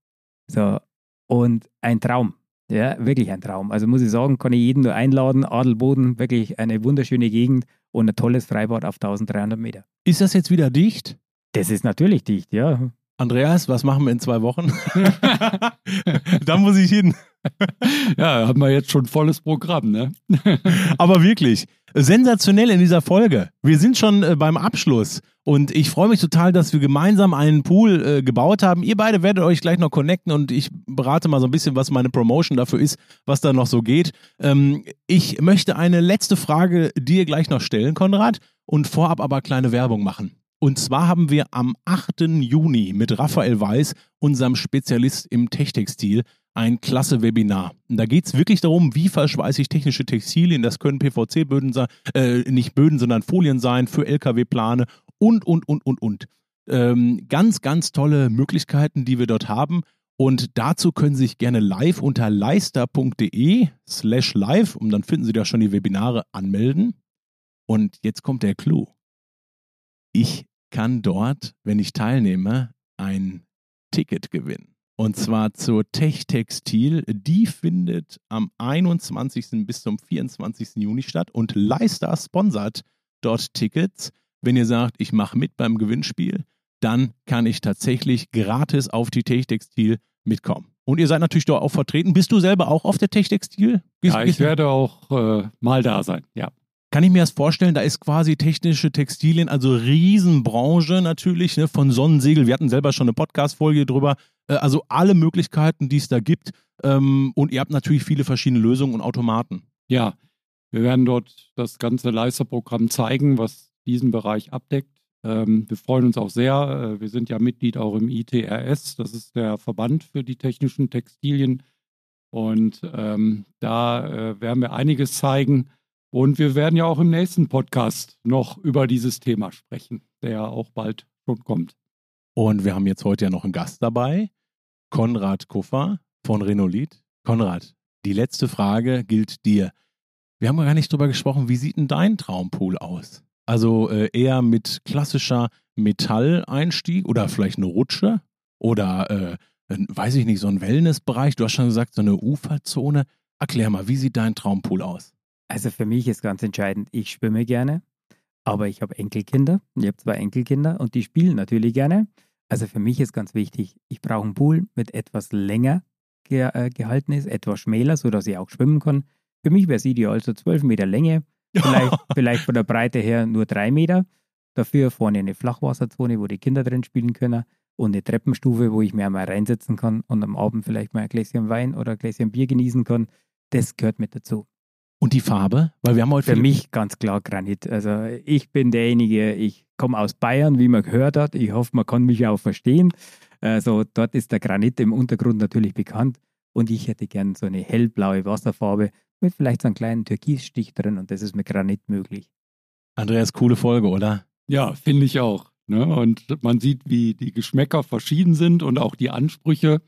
So, und ein Traum. Ja, wirklich ein Traum. Also muss ich sagen, kann ich jeden nur einladen. Adelboden, wirklich eine wunderschöne Gegend und ein tolles Freibad auf 1300 Meter. Ist das jetzt wieder dicht? Das ist natürlich dicht, ja. Andreas, was machen wir in zwei Wochen? da muss ich hin. Ja, haben wir jetzt schon volles Programm, ne? Aber wirklich, sensationell in dieser Folge. Wir sind schon äh, beim Abschluss und ich freue mich total, dass wir gemeinsam einen Pool äh, gebaut haben. Ihr beide werdet euch gleich noch connecten und ich berate mal so ein bisschen, was meine Promotion dafür ist, was da noch so geht. Ähm, ich möchte eine letzte Frage dir gleich noch stellen, Konrad, und vorab aber kleine Werbung machen. Und zwar haben wir am 8. Juni mit Raphael Weiß, unserem Spezialist im Techtextil, ein klasse Webinar. Da geht es wirklich darum, wie verschweiße ich technische Textilien. Das können PVC-Böden sein, äh, nicht Böden, sondern Folien sein für LKW-Plane und, und, und, und, und. Ähm, ganz, ganz tolle Möglichkeiten, die wir dort haben. Und dazu können Sie sich gerne live unter leister.de slash live, und dann finden Sie da schon die Webinare, anmelden. Und jetzt kommt der Clou. Ich kann dort, wenn ich teilnehme, ein Ticket gewinnen. Und zwar zur Tech Textil. Die findet am 21. bis zum 24. Juni statt und Leister sponsert dort Tickets. Wenn ihr sagt, ich mache mit beim Gewinnspiel, dann kann ich tatsächlich gratis auf die Tech Textil mitkommen. Und ihr seid natürlich dort auch vertreten. Bist du selber auch auf der Tech Textil? Gehst- Ja, ich werde auch äh, mal da sein, ja. Kann ich mir das vorstellen, da ist quasi technische Textilien, also Riesenbranche natürlich, ne, von Sonnensegel. Wir hatten selber schon eine Podcast-Folge drüber. Äh, also alle Möglichkeiten, die es da gibt. Ähm, und ihr habt natürlich viele verschiedene Lösungen und Automaten. Ja, wir werden dort das ganze Leisterprogramm zeigen, was diesen Bereich abdeckt. Ähm, wir freuen uns auch sehr. Äh, wir sind ja Mitglied auch im ITRS, das ist der Verband für die technischen Textilien. Und ähm, da äh, werden wir einiges zeigen. Und wir werden ja auch im nächsten Podcast noch über dieses Thema sprechen, der auch bald schon kommt. Und wir haben jetzt heute ja noch einen Gast dabei, Konrad Kuffer von Renolit. Konrad, die letzte Frage gilt dir. Wir haben ja gar nicht drüber gesprochen, wie sieht denn dein Traumpool aus? Also äh, eher mit klassischer Metalleinstieg oder vielleicht eine Rutsche oder, äh, weiß ich nicht, so ein Wellnessbereich. Du hast schon gesagt, so eine Uferzone. Erklär mal, wie sieht dein Traumpool aus? Also für mich ist ganz entscheidend, ich schwimme gerne, aber ich habe Enkelkinder. Ich habe zwei Enkelkinder und die spielen natürlich gerne. Also für mich ist ganz wichtig, ich brauche einen Pool mit etwas länger ge äh, gehalten ist, etwas schmäler, sodass ich auch schwimmen kann. Für mich wäre es ideal, so 12 Meter Länge, vielleicht, vielleicht von der Breite her nur drei Meter. Dafür vorne eine Flachwasserzone, wo die Kinder drin spielen können und eine Treppenstufe, wo ich mir einmal reinsetzen kann und am Abend vielleicht mal ein Gläschen Wein oder ein Gläschen Bier genießen kann. Das gehört mit dazu. Und die Farbe? Weil wir haben heute Für mich ganz klar Granit. Also ich bin derjenige, ich komme aus Bayern, wie man gehört hat. Ich hoffe, man kann mich auch verstehen. Also dort ist der Granit im Untergrund natürlich bekannt. Und ich hätte gern so eine hellblaue Wasserfarbe mit vielleicht so einem kleinen Türkisstich drin und das ist mit Granit möglich. Andreas, coole Folge, oder? Ja, finde ich auch. Ne? Und man sieht, wie die Geschmäcker verschieden sind und auch die Ansprüche.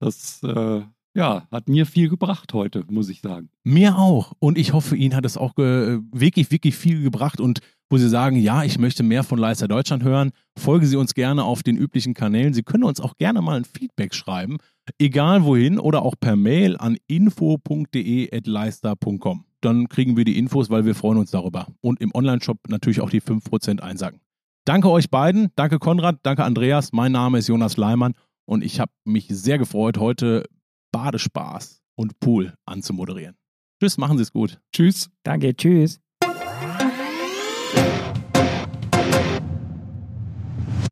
Das äh, ja, hat mir viel gebracht heute, muss ich sagen. Mir auch. Und ich hoffe, Ihnen hat es auch wirklich, wirklich viel gebracht. Und wo Sie sagen, ja, ich möchte mehr von Leister Deutschland hören, folgen Sie uns gerne auf den üblichen Kanälen. Sie können uns auch gerne mal ein Feedback schreiben, egal wohin oder auch per Mail an info.de.leister.com. Dann kriegen wir die Infos, weil wir freuen uns darüber. Und im Onlineshop natürlich auch die 5% einsagen. Danke euch beiden. Danke Konrad. Danke Andreas. Mein Name ist Jonas Leimann. Und ich habe mich sehr gefreut, heute Badespaß und Pool anzumoderieren. Tschüss, machen Sie es gut. Tschüss. Danke, tschüss.